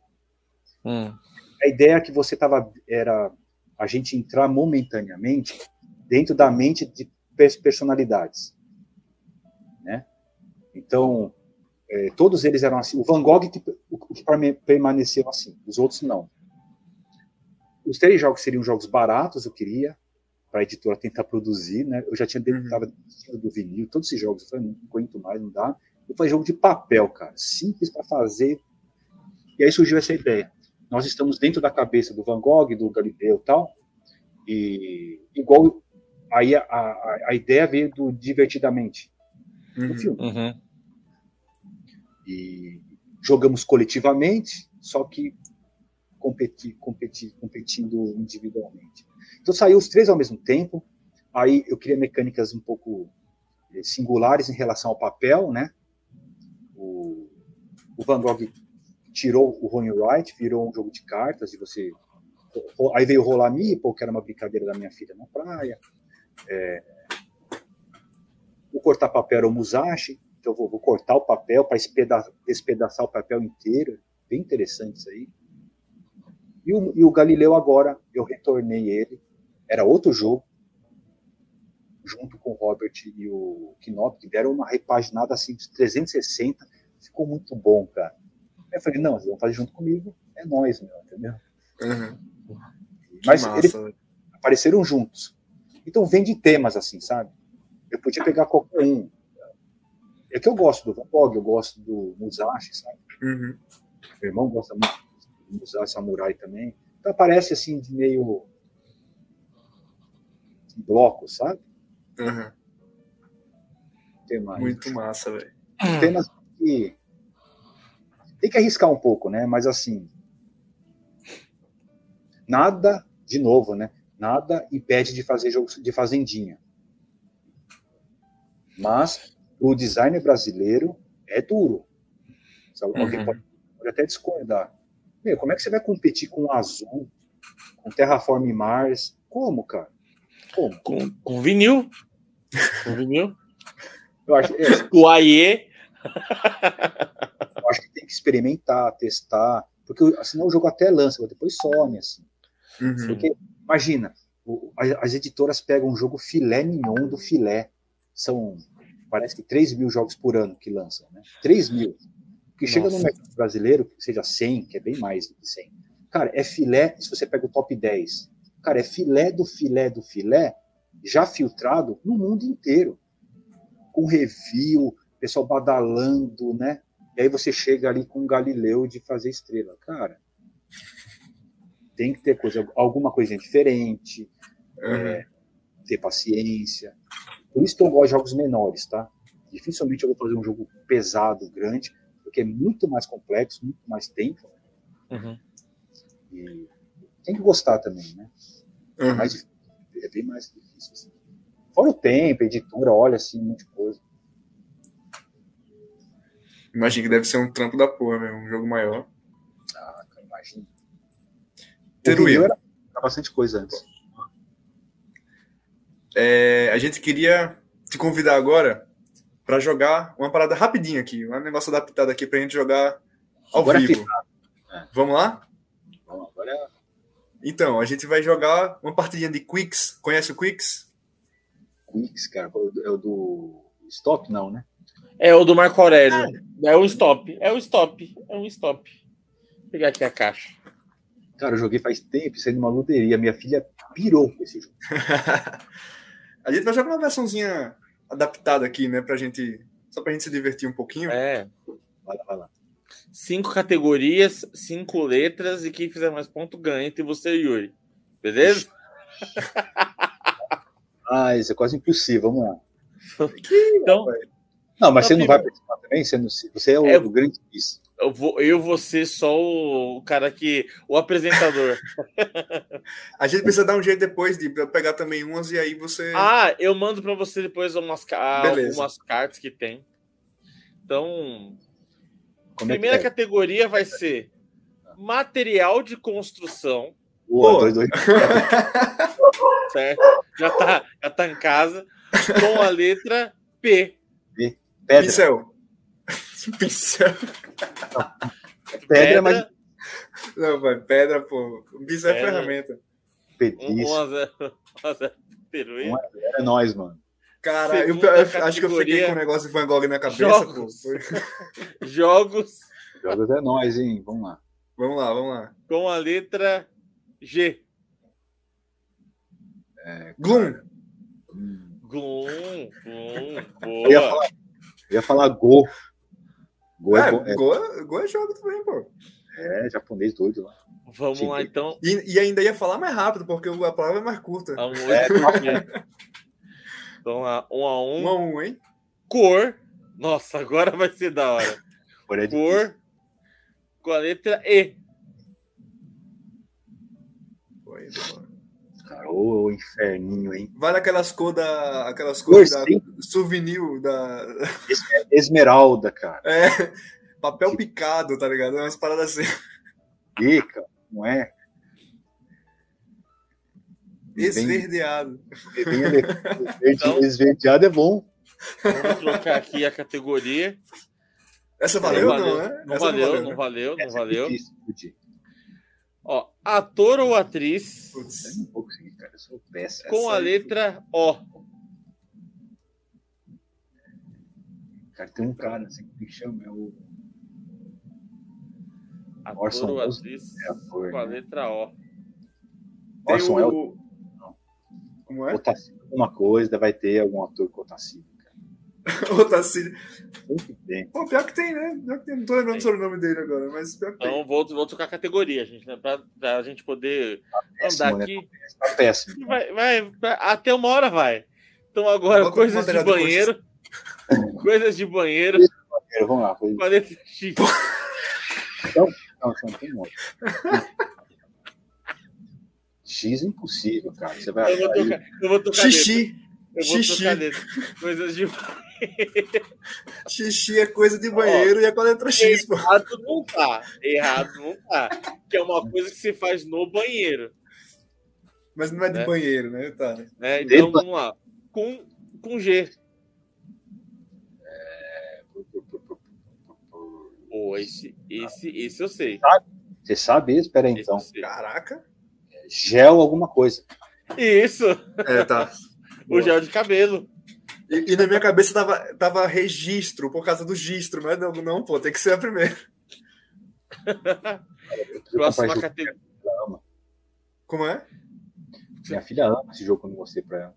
Hum. A ideia que você tava era a gente entrar momentaneamente dentro da mente de personalidades, né? Então, é, todos eles eram assim. O Van Gogh que, o, que permaneceu assim, os outros não. os três jogos seriam jogos baratos, eu queria, para a editora tentar produzir, né? Eu já tinha tava uhum. do vinil, todos esses jogos, eu falei, não aguento mais, não dá. Eu falei, jogo de papel, cara, simples para fazer. E aí surgiu essa ideia. Nós estamos dentro da cabeça do Van Gogh, do Galileu e tal, e igual aí a, a, a ideia veio do Divertidamente, uhum. filme. Uhum. E jogamos coletivamente, só que competi, competi, competindo individualmente. Então saiu os três ao mesmo tempo. Aí eu queria mecânicas um pouco eh, singulares em relação ao papel, né? O, o Van Gogh tirou o Ronnie Wright, virou um jogo de cartas, e você. Aí veio Rolar Meeple, que era uma brincadeira da minha filha na praia. É... O cortar papel era o Musashi, então eu vou, vou cortar o papel para despedaçar o papel inteiro. Bem interessante isso aí. E o, e o Galileu agora, eu retornei ele, era outro jogo, junto com o Robert e o Knop, que deram uma repaginada assim de 360, ficou muito bom, cara. Eu falei, não, vocês vão fazer junto comigo, é nós, meu, entendeu? Uhum. Mas massa, eles né? apareceram juntos. Então vem de temas assim, sabe? Eu podia pegar qualquer um. É que eu gosto do Van Gogh, eu gosto do Musashi, sabe? Uhum. Meu irmão gosta muito usar samurai também. Então aparece assim de meio bloco, sabe? Uhum. Mais, Muito massa, velho. Temas que tem que arriscar um pouco, né? Mas assim, nada, de novo, né? Nada impede de fazer jogos de fazendinha. Mas o designer brasileiro é duro. Alguém uhum. pode, pode até discordar. Meu, como é que você vai competir com o Azul, com Terraform Mars? Como, cara? Como? Com, com vinil. Com vinil. Eu acho, é, o AIE. Acho que tem que experimentar, testar, porque senão o jogo até lança, depois some, assim. Uhum. Porque, imagina, o, as editoras pegam um jogo filé mignon do filé. São, parece que 3 mil jogos por ano que lançam, né? 3 mil. Porque chega no mercado brasileiro, que seja 100, que é bem mais do que 100. Cara, é filé, se você pega o top 10, cara, é filé do filé do filé, já filtrado no mundo inteiro. Com review, pessoal badalando, né? E aí você chega ali com Galileu de fazer estrela. Cara, tem que ter coisa, alguma coisinha diferente, uhum. é, ter paciência. Por isso que eu gosto de jogos menores, tá? Dificilmente eu vou fazer um jogo pesado, grande, porque é muito mais complexo, muito mais tempo. Uhum. E tem que gostar também, né? É uhum. É, mais, é bem mais difícil. Assim. Fora o tempo, a editora, olha assim, muita coisa. Imagina que deve ser um trampo da porra, mesmo, um jogo maior. Ah, imagina. Teruí. Era bastante coisa antes. É, a gente queria te convidar agora para jogar uma parada rapidinha aqui, um negócio adaptado aqui para a gente jogar ao agora vivo. É. Vamos lá? Vamos, agora é... Então, a gente vai jogar uma partidinha de Quicks. Conhece o Quicks? Quicks, cara, é o do Stop, não, né? É o do Marco Aurélio. É, é o Stop. É o Stop. É um Stop. Vou pegar aqui a caixa. Cara, eu joguei faz tempo, isso é uma loteria. Minha filha pirou com esse jogo. a gente vai jogar uma versãozinha adaptado aqui, né? Pra gente. Só pra gente se divertir um pouquinho. É. Vai lá, vai lá. Cinco categorias, cinco letras, e quem fizer mais ponto ganha entre você e Yuri. Beleza? ah, isso é quase impossível, vamos lá. então, não, mas você não vai participar também? Você, não, você é o, é, o grande isso eu vou, eu vou ser só o cara que. o apresentador. a gente precisa dar um jeito depois de pegar também umas e aí você. Ah, eu mando para você depois umas, algumas cartas que tem. Então. a primeira é? categoria vai ser material de construção. Boa, dois, dois. certo? Já tá, já tá em casa. Com a letra P. P. Pedra. Pincel. Pincel. Pedra, mas. Não, vai, pedra, pô. Bis é ferramenta. Pedis. É nóis, mano. Cara, eu, eu acho que eu fiquei com o um negócio de Van Gogh na cabeça, Jogos. pô. Jogos. Jogos é nóis, hein? Vamos lá. Vamos lá, vamos lá. Com a letra G. É, Gloom. hum, Gloom, Gloom, Eu ia boa. falar, eu ia falar Go. Go é, É, bom- é, Goa, Goa é jogo também, pô. é japonês doido lá. Vamos lá, então. E, e ainda ia falar mais rápido, porque a palavra é mais curta. Amor. É, Vamos lá, um a um. Um a um, hein? Cor. Nossa, agora vai ser da hora. Por aí Cor com a letra E. Pô, ô inferninho, hein? Vale aquelas cores da. Aquelas cores da souvenir da. Esmeralda, cara. É, papel picado, tá ligado? É umas paradas assim. E, cara, não é? Bem- Esverdeado. bem verde- Então- Esverdeado é bom. Vamos trocar aqui a categoria. Essa valeu, não não, valeu, né? não valeu, né? não valeu, não Essa é valeu. difícil, Pudim. Ó, ator ou atriz Putz. Cara. Sou péssimo. com a aí, letra O. Cara, tem um cara, assim, que chama? É o Ator Orson ou atriz é ator, com a né? letra O. Orson o... Welles. Como é? Otacílio, alguma coisa, vai ter algum ator com Otacílio, Sempre tem. Pô, pior que tem, né? Pior que tem. Não tô lembrando Tem. sobre o nome dele agora, mas pior que tem. Então vou, vou trocar a categoria, gente, né? Pra, pra gente poder Péssimo, andar né? aqui. Tá péssimo. E Vai, vai, vai- até uma hora vai. Então agora, o coisas de banheiro. coisas de banheiro Vamos lá. Foi... com a letra X. Não, não, tem um. X é impossível, cara. Você vai Eu vou tocar, eu vou tocar. Xixi. Eu vou Xixi. Coisas de Xixi é coisa de banheiro e é com a letra X, pô. Errado não tá. Errado não tá. Que é uma coisa que se faz no banheiro. Mas não é de É. banheiro, né? Tá. Né? Então Epa. vamos lá. Com, com G. Pô, esse, esse, esse eu sei. Você sabe isso? Espera aí, Esse então. Caraca. Gel alguma coisa. Isso! É, tá. O gel de cabelo. E, e na minha cabeça tava, tava registro, por causa do gistro, mas não, não, pô, tem que ser a primeira. Próxima categoria. Como é? Minha filha ama esse jogo quando mostrei pra ela.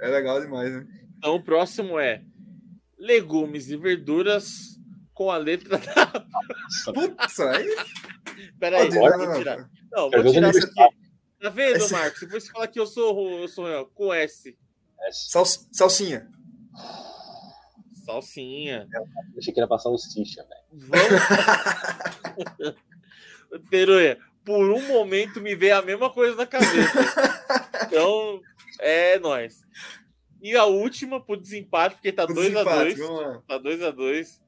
É legal demais, né? Então o próximo é legumes e verduras com a letra da. Putz, aí. Peraí, vou não, não, tirar. não. Vou tirar isso aqui. Tá vendo, Esse- Marcos? Se você falar que eu sou, eu sou eu, com S. Sal, salsinha. Salsinha. Eu achei que era passar o Cincha, velho. Vamos. Teruia, por um momento me veio a mesma coisa na cabeça. Então, é nóis. E a última, pro desempate, porque tá O 2 a desempate, 2 Vamos lá. Tá 2 a 2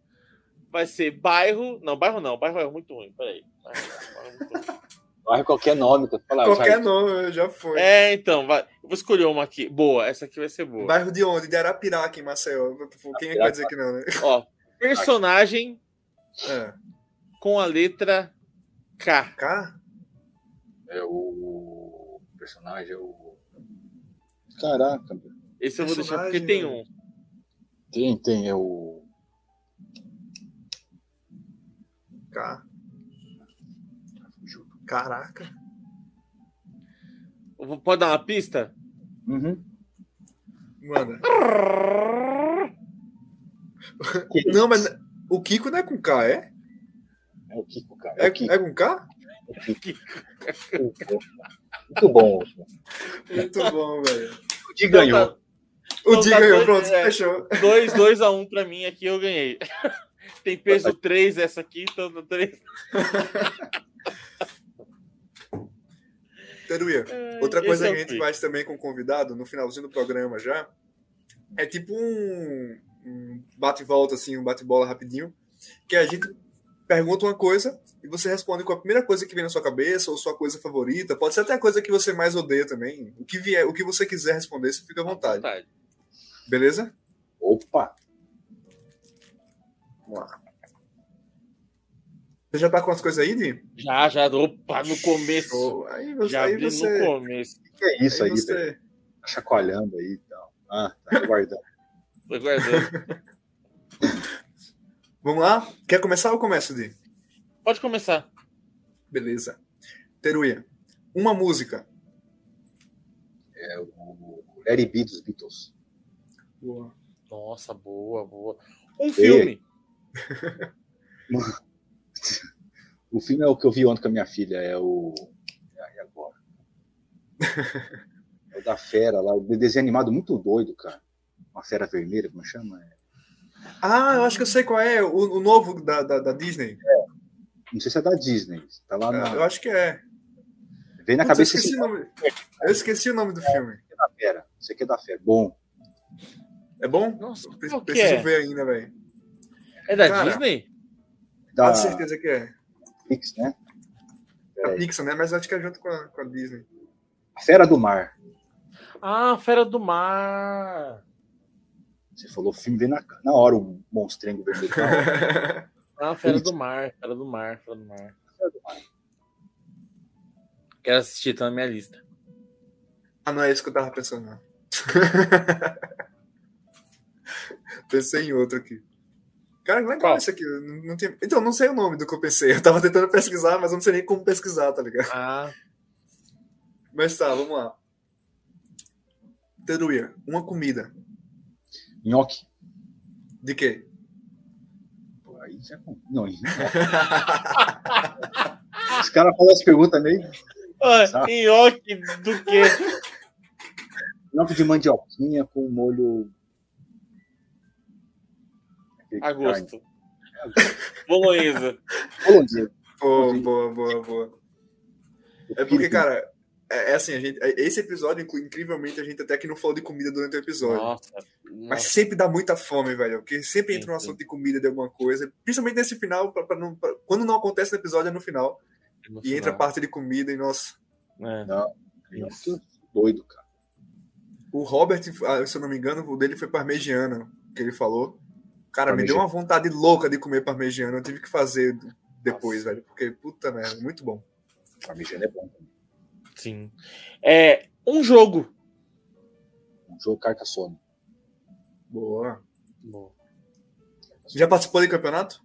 Vai ser bairro. Não, bairro não. Bairro é muito ruim. Peraí. Bairro não, bairro é muito ruim. Vai qualquer nome, tá falando. Qualquer nome, já foi. É, então, vai. Eu vou escolher uma aqui. Boa, essa aqui vai ser boa. Bairro de onde? De Arapiraca, em Maceió. Quem é que vai dizer que não, né? Ó, personagem É. com a letra K. K? É o personagem, é o. Caraca. Esse eu vou deixar porque tem um. tem, tem, é o. K. Caraca. Pode dar uma pista? Uhum. Manda. Não, mas o Kiko não é com K, é? É o Kiko, cara. É, É o Kiko. é com K? Muito bom. Muito bom, velho. O Di ganhou. Então tá- O Então Di tá ganhou, pronto, é. fechou. 2 2 a 1 um pra mim aqui eu ganhei. Tem peso 3 essa aqui, então 3. Teruia, É, outra coisa que eu a gente faz também com o convidado, no finalzinho do programa já, é tipo um, um bate e volta, assim, um bate-bola rapidinho, que a gente pergunta uma coisa e você responde com a primeira coisa que vem na sua cabeça ou sua coisa favorita. Pode ser até a coisa que você mais odeia também. O que vier, o que você quiser responder, você fica à vontade. Vontade. Beleza? Opa! Vamos lá. Você já tá com as coisas aí, Di? Já, já, opa, no começo. Show. Aí você, Já aí abri você, no começo. O que é isso aí, você- velho? Tá chacoalhando aí e tal. Ah, tá aguardando. Tô guardando. Vamos lá? Quer começar ou começo, Di? Pode começar. Beleza. Teruia, uma música. É o Larry B dos Beatles. Boa. Nossa, boa, boa. Um filme. o filme é o que eu vi ontem com a minha filha, é o. E agora? é o da fera lá, o desenho animado muito doido, cara. Uma fera vermelha, como chama? É... Ah, eu acho que eu sei qual é, o, o novo da, da, da, Disney. É. Não sei se é da Disney. Tá lá na... Eu acho que é. Vem na Putz, cabeça. Eu esqueci, esse... nome... eu esqueci o nome do é, filme. É da fera. Isso aqui é da fera. Bom. É bom? Nossa, Preciso, preciso é? ver ainda, velho. É da Cara, Disney? Com certeza que é. Pix, né? A Pixar, né? Mas acho que é junto com a, com a Disney. Fera do Mar. Ah, Fera do Mar. Você falou filme, vem na, na hora o monstrengo vermelho. ah, Fera do Mar, Fera do Mar, Fera do Mar. Fera do Mar. Quero assistir, tá na minha lista. Ah, não é isso que eu tava pensando, não. pensei em outro aqui. Cara, legal Qual? isso aqui. Não, não tem... Então, não sei o nome do que eu pensei. Eu tava tentando pesquisar, mas eu não sei nem como pesquisar, tá ligado? Ah. Mas tá, vamos lá. Teruya, uma comida. Nhoque. De quê? Pô, aí já. Não, Os caras fazem as perguntas meio. nhoque do quê? Nhoque de mandioquinha com molho Agosto. Bolonhesa. Bolonhesa. Boa, boa, boa, boa. É porque, cara, é, é, assim, a gente, é, esse episódio, incrivelmente, a gente até que não falou de comida durante o episódio. Nossa, Mas nossa. sempre dá muita fome, velho. Porque sempre entra um assunto de comida, de alguma coisa. Principalmente nesse final, pra, pra não, pra, quando não acontece no episódio, é no final. É no e final. entra a parte de comida e, nossa. É. Não, nossa, doido, cara. O Robert, ah, se eu não me engano, o dele foi parmegiana, que ele falou. Cara, me deu uma vontade louca de comer parmegiana. Eu tive que fazer depois, Nossa. velho. Porque, puta merda, muito bom. Parmegiana é bom. Sim. É, um jogo. Um jogo Carcassonne. Boa. Boa. Já participou de campeonato?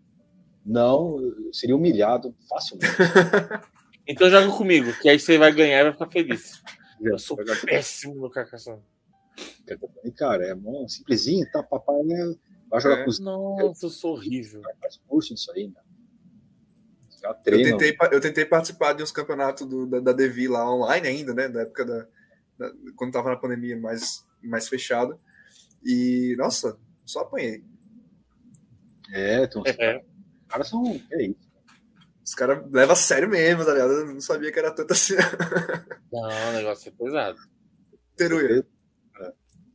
Não, seria humilhado facilmente. então joga comigo, que aí você vai ganhar e vai ficar feliz. Eu sou péssimo no Carcassonne. Cara, é bom, simplesinho, tá? Papai é Vai jogar é. com os. Nossa, eu sou horrível. Faz curso disso aí, né? Já treina. Eu tentei, eu tentei participar de uns campeonatos do, da, da Devi lá online ainda, né? Da época da. da quando tava na pandemia mais, mais fechada. E, nossa, só apanhei. É, então. É. Os caras são. É isso. Os caras levam a sério mesmo, tá ligado? Eu não sabia que era tanto assim. Não, o negócio é pesado. Teruya,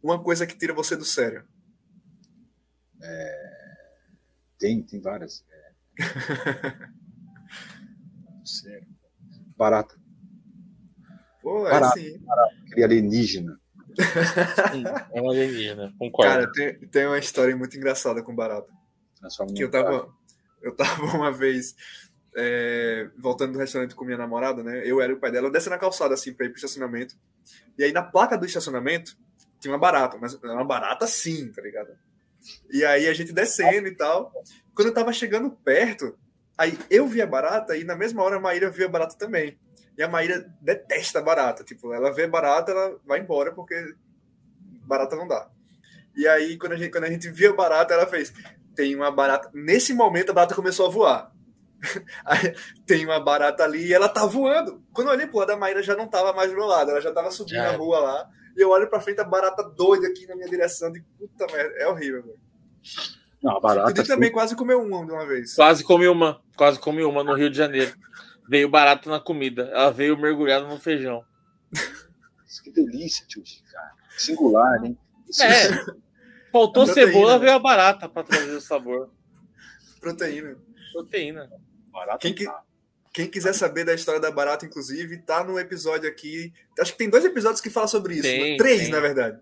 uma coisa que tira você do sério. É, tem, tem várias. É, sério. Barata. Pô, barata, sim. barata, aquele alienígena. Sim, é um alienígena, concordo. Cara, tem, tem uma história muito engraçada com barata. Que eu tava, eu tava uma vez é, voltando do restaurante com minha namorada, né? Eu era o pai dela, eu desci na calçada assim pra ir pro estacionamento. E aí na placa do estacionamento tinha uma barata, mas uma barata sim, tá ligado? E aí a gente descendo e tal. Quando eu tava chegando perto, aí eu vi a barata e na mesma hora a Maíra viu a barata também. E a Maíra detesta barata. Tipo, ela vê barata, ela vai embora porque barata não dá. E aí, quando a gente, quando a gente viu a barata, ela fez: tem uma barata. Nesse momento, a barata começou a voar. Tem uma barata ali e ela tá voando. Quando eu olhei pro lado, a Maíra já não tava mais do meu lado, ela já tava subindo já. a rua lá. E eu olho pra frente, a barata doida aqui na minha direção. De puta merda, é horrível, velho. Não, a barata. Eu também quase comeu uma de uma vez. Quase comi uma. Quase comi uma no Rio de Janeiro. Veio barata na comida. Ela veio mergulhada no feijão. que delícia, tio. Cara. Singular, hein? É. Faltou cebola, veio a barata para trazer o sabor. Proteína. Proteína. Barata quem, que, quem quiser saber da história da barata, inclusive, tá no episódio aqui. Acho que tem dois episódios que falam sobre isso. Tem, né? Três, tem. na verdade.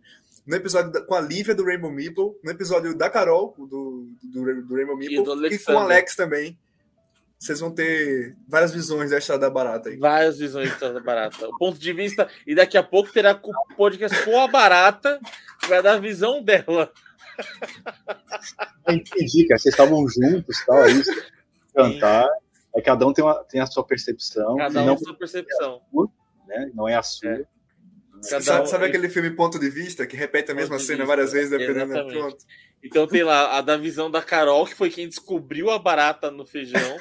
No episódio da, com a Lívia do Rainbow Meeple, no episódio da Carol, do, do, do Rainbow Meeple, e, e, com o Alex também. Vocês vão ter várias visões da história da barata aí. Várias visões da história da barata. O ponto de vista. E daqui a pouco terá o podcast com a barata, que vai dar a visão dela. Entendi, cara. Vocês estavam juntos, tal, aí, cantar. É cada um tem, uma, tem a sua percepção. Cada um tem a sua percepção. né? Não é a sua. É. Sabe, sabe, aquele filme Ponto de Vista, que repete a mesma cena vista. várias vezes, dependendo do ponto? Então tem lá a da visão da Carol, que foi quem descobriu a barata no feijão.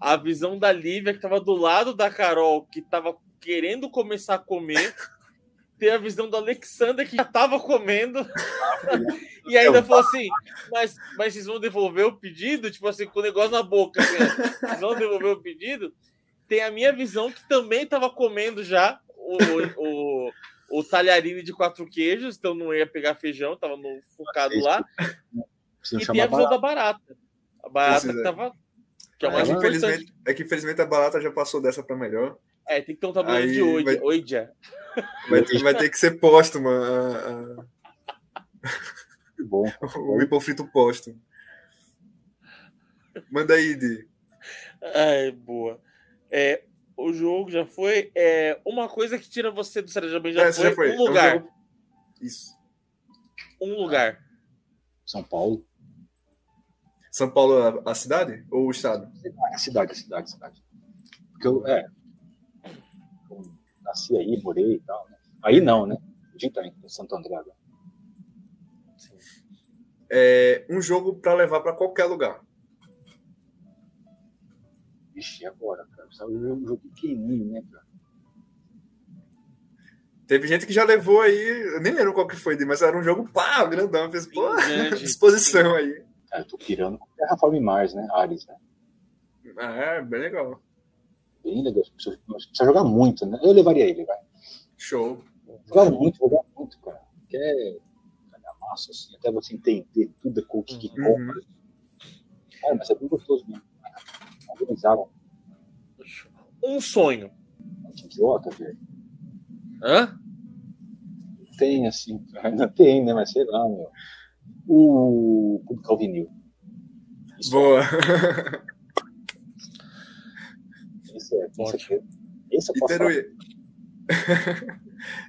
a visão da Lívia, que estava do lado da Carol, que estava querendo começar a comer. Tem a visão do Alexander, que já estava comendo. e ainda falou assim: mas, mas vocês vão devolver o pedido? Tipo assim, com o negócio na boca. Assim, não devolver o pedido? Tem a minha visão, que também estava comendo já o, o, o, talharine de quatro queijos, então não ia pegar feijão, estava no, focado lá. E tem a visão da barata. A barata que tava. Que é, é, que infelizmente, é que infelizmente a barata já passou dessa para melhor. É, tem que ter um tabuleiro de oide, vai, oidia. Vai, vai ter que ser póstumo. A, Que bom. o hipofrito póstumo. Manda aí, Di. Ai, boa. É, o jogo já foi. É, uma coisa que tira você do Sérgio já, é, foi, já foi um lugar. É um Isso. Um lugar. São Paulo. São Paulo, a, cidade ou o estado? A cidade, a cidade, a cidade. Porque eu, é, nasci aí, morei e tal. Né? Aí não, né? A tá em Santo André agora. É, um jogo para levar para qualquer lugar. Vixe, agora, cara? Sabe, um jogo pequenininho, né, cara? Teve gente que já levou aí, eu nem lembro qual que foi, mas era um jogo pá, grandão, fez pô, disposição aí. É, eu tô pirando com Terraform Mars, né? Ares, né? É, bem legal. Bem legal. Precisa, precisa jogar muito, né? Eu levaria ele, vai. Show. Jogar muito, jogar muito, cara. Quer massa, assim, até você entender tudo com o que, que uhum. compra. Cara, mas é bem gostoso mesmo. Organizaram. Um sonho. Que idiota, velho. Hã? Tem, assim, ainda tem, né? Mas sei lá, meu. O publicar o vinil. Isso Boa. Esse é, esse é, esse é Iteruí.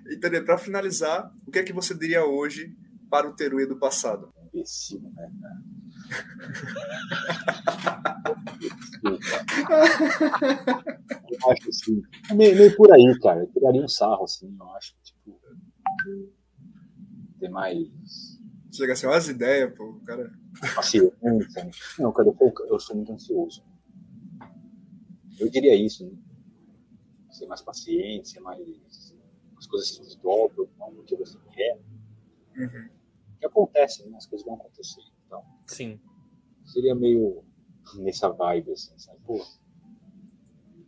Iteruí, para finalizar, o que é que você diria hoje para o Teruê do passado? Imbecil, né, cara? eu acho assim, meio, meio, por aí, cara. Eu tiraria um sarro, assim, eu acho, tipo, ter mais. Chega a ser umas ideias, pô, cara. Paciência. Não, cara, eu, eu sou muito ansioso. Eu diria isso, né? Ser mais paciente, ser mais. As coisas se desdobram, o que você quer. Uhum que acontece, né? As coisas vão acontecer. Então, Sim. Seria meio nessa vibe, assim, sabe? Pô,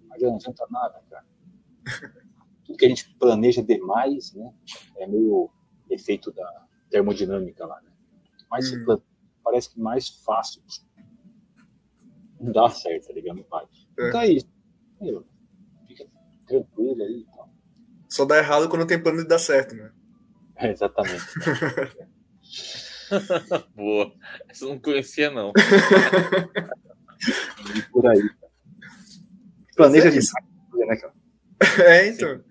mas não adianta nada, cara. Tudo que a gente planeja demais, né? É meio efeito da termodinâmica lá, né? Mas hum. parece que mais fácil não dá certo, tá ligado? Não vai. É. Então é isso. Fica tranquilo aí. Então. Só dá errado quando tem plano de dar certo, né? É, exatamente. Boa. Essa eu não conhecia, não. por aí. Planeja é isso. Né, é, então.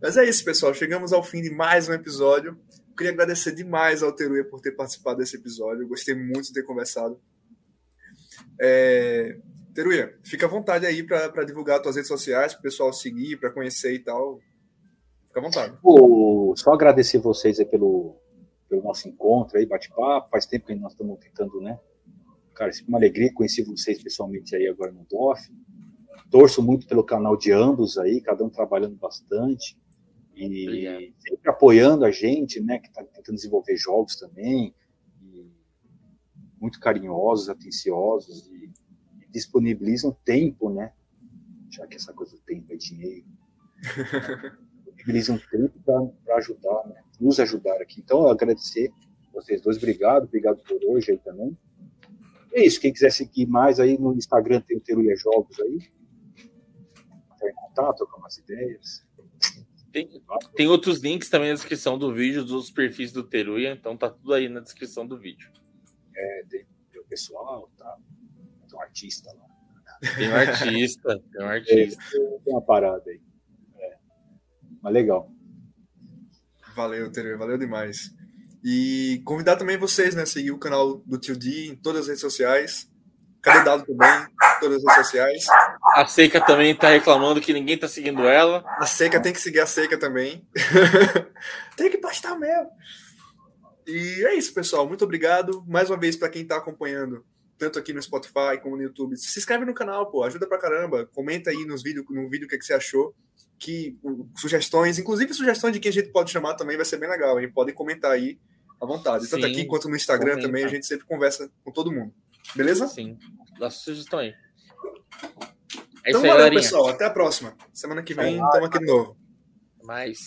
Mas é isso, pessoal. Chegamos ao fim de mais um episódio. queria agradecer demais ao Teruia por ter participado desse episódio. gostei muito de ter conversado. É... Teruia, fica à vontade aí para divulgar as tuas redes sociais, para o pessoal seguir, para conhecer e tal. Fica à vontade. Vou só agradecer vocês aí pelo, pelo nosso encontro aí, bate-papo. Faz tempo que nós estamos tentando, né? Cara, é uma alegria conhecer vocês pessoalmente aí agora no DOF. Torço muito pelo canal de ambos aí, cada um trabalhando bastante e Obrigado. sempre apoiando a gente, né? Que está tentando desenvolver jogos também. muito carinhosos, atenciosos e disponibilizam tempo, né? Já que essa coisa do tempo é dinheiro. disponibilizam tempo para ajudar, né? nos ajudar aqui. Então, eu agradecer vocês dois, obrigado, obrigado por hoje aí também. É isso, quem quiser seguir mais aí no Instagram tem o Teruia Jogos aí. Entrar em contato, trocar umas ideias. Tem, tem outros links também na descrição do vídeo dos perfis do Teruia, então tá tudo aí na descrição do vídeo. É, tem o pessoal, tá? Tem um artista lá. Tem um artista, tem um artista. É, tem uma parada aí. Mas legal. Valeu, Tere, valeu demais. E convidar também vocês, né, a seguir o canal do Tio D em todas as redes sociais. Cadê Dado também? todas as redes sociais. A Seca também tá reclamando que ninguém tá seguindo ela. A Seca tem que seguir a Seca também. tem que postar mesmo. E é isso, pessoal. Muito obrigado. Mais uma vez para quem tá acompanhando, tanto aqui no Spotify como no YouTube. Se inscreve no canal, pô. Ajuda pra caramba. Comenta aí nos vídeos, no vídeo o que, que você achou. Que sugestões, inclusive sugestões de quem a gente pode chamar também vai ser bem legal. A gente pode comentar aí à vontade. Tanto Sim, aqui quanto no Instagram comenta. também, a gente sempre conversa com todo mundo. Beleza? Sim. Dá sugestão aí. É então, valeu, pessoal. Até a próxima. Semana que vem, estamos aqui de novo. Mais.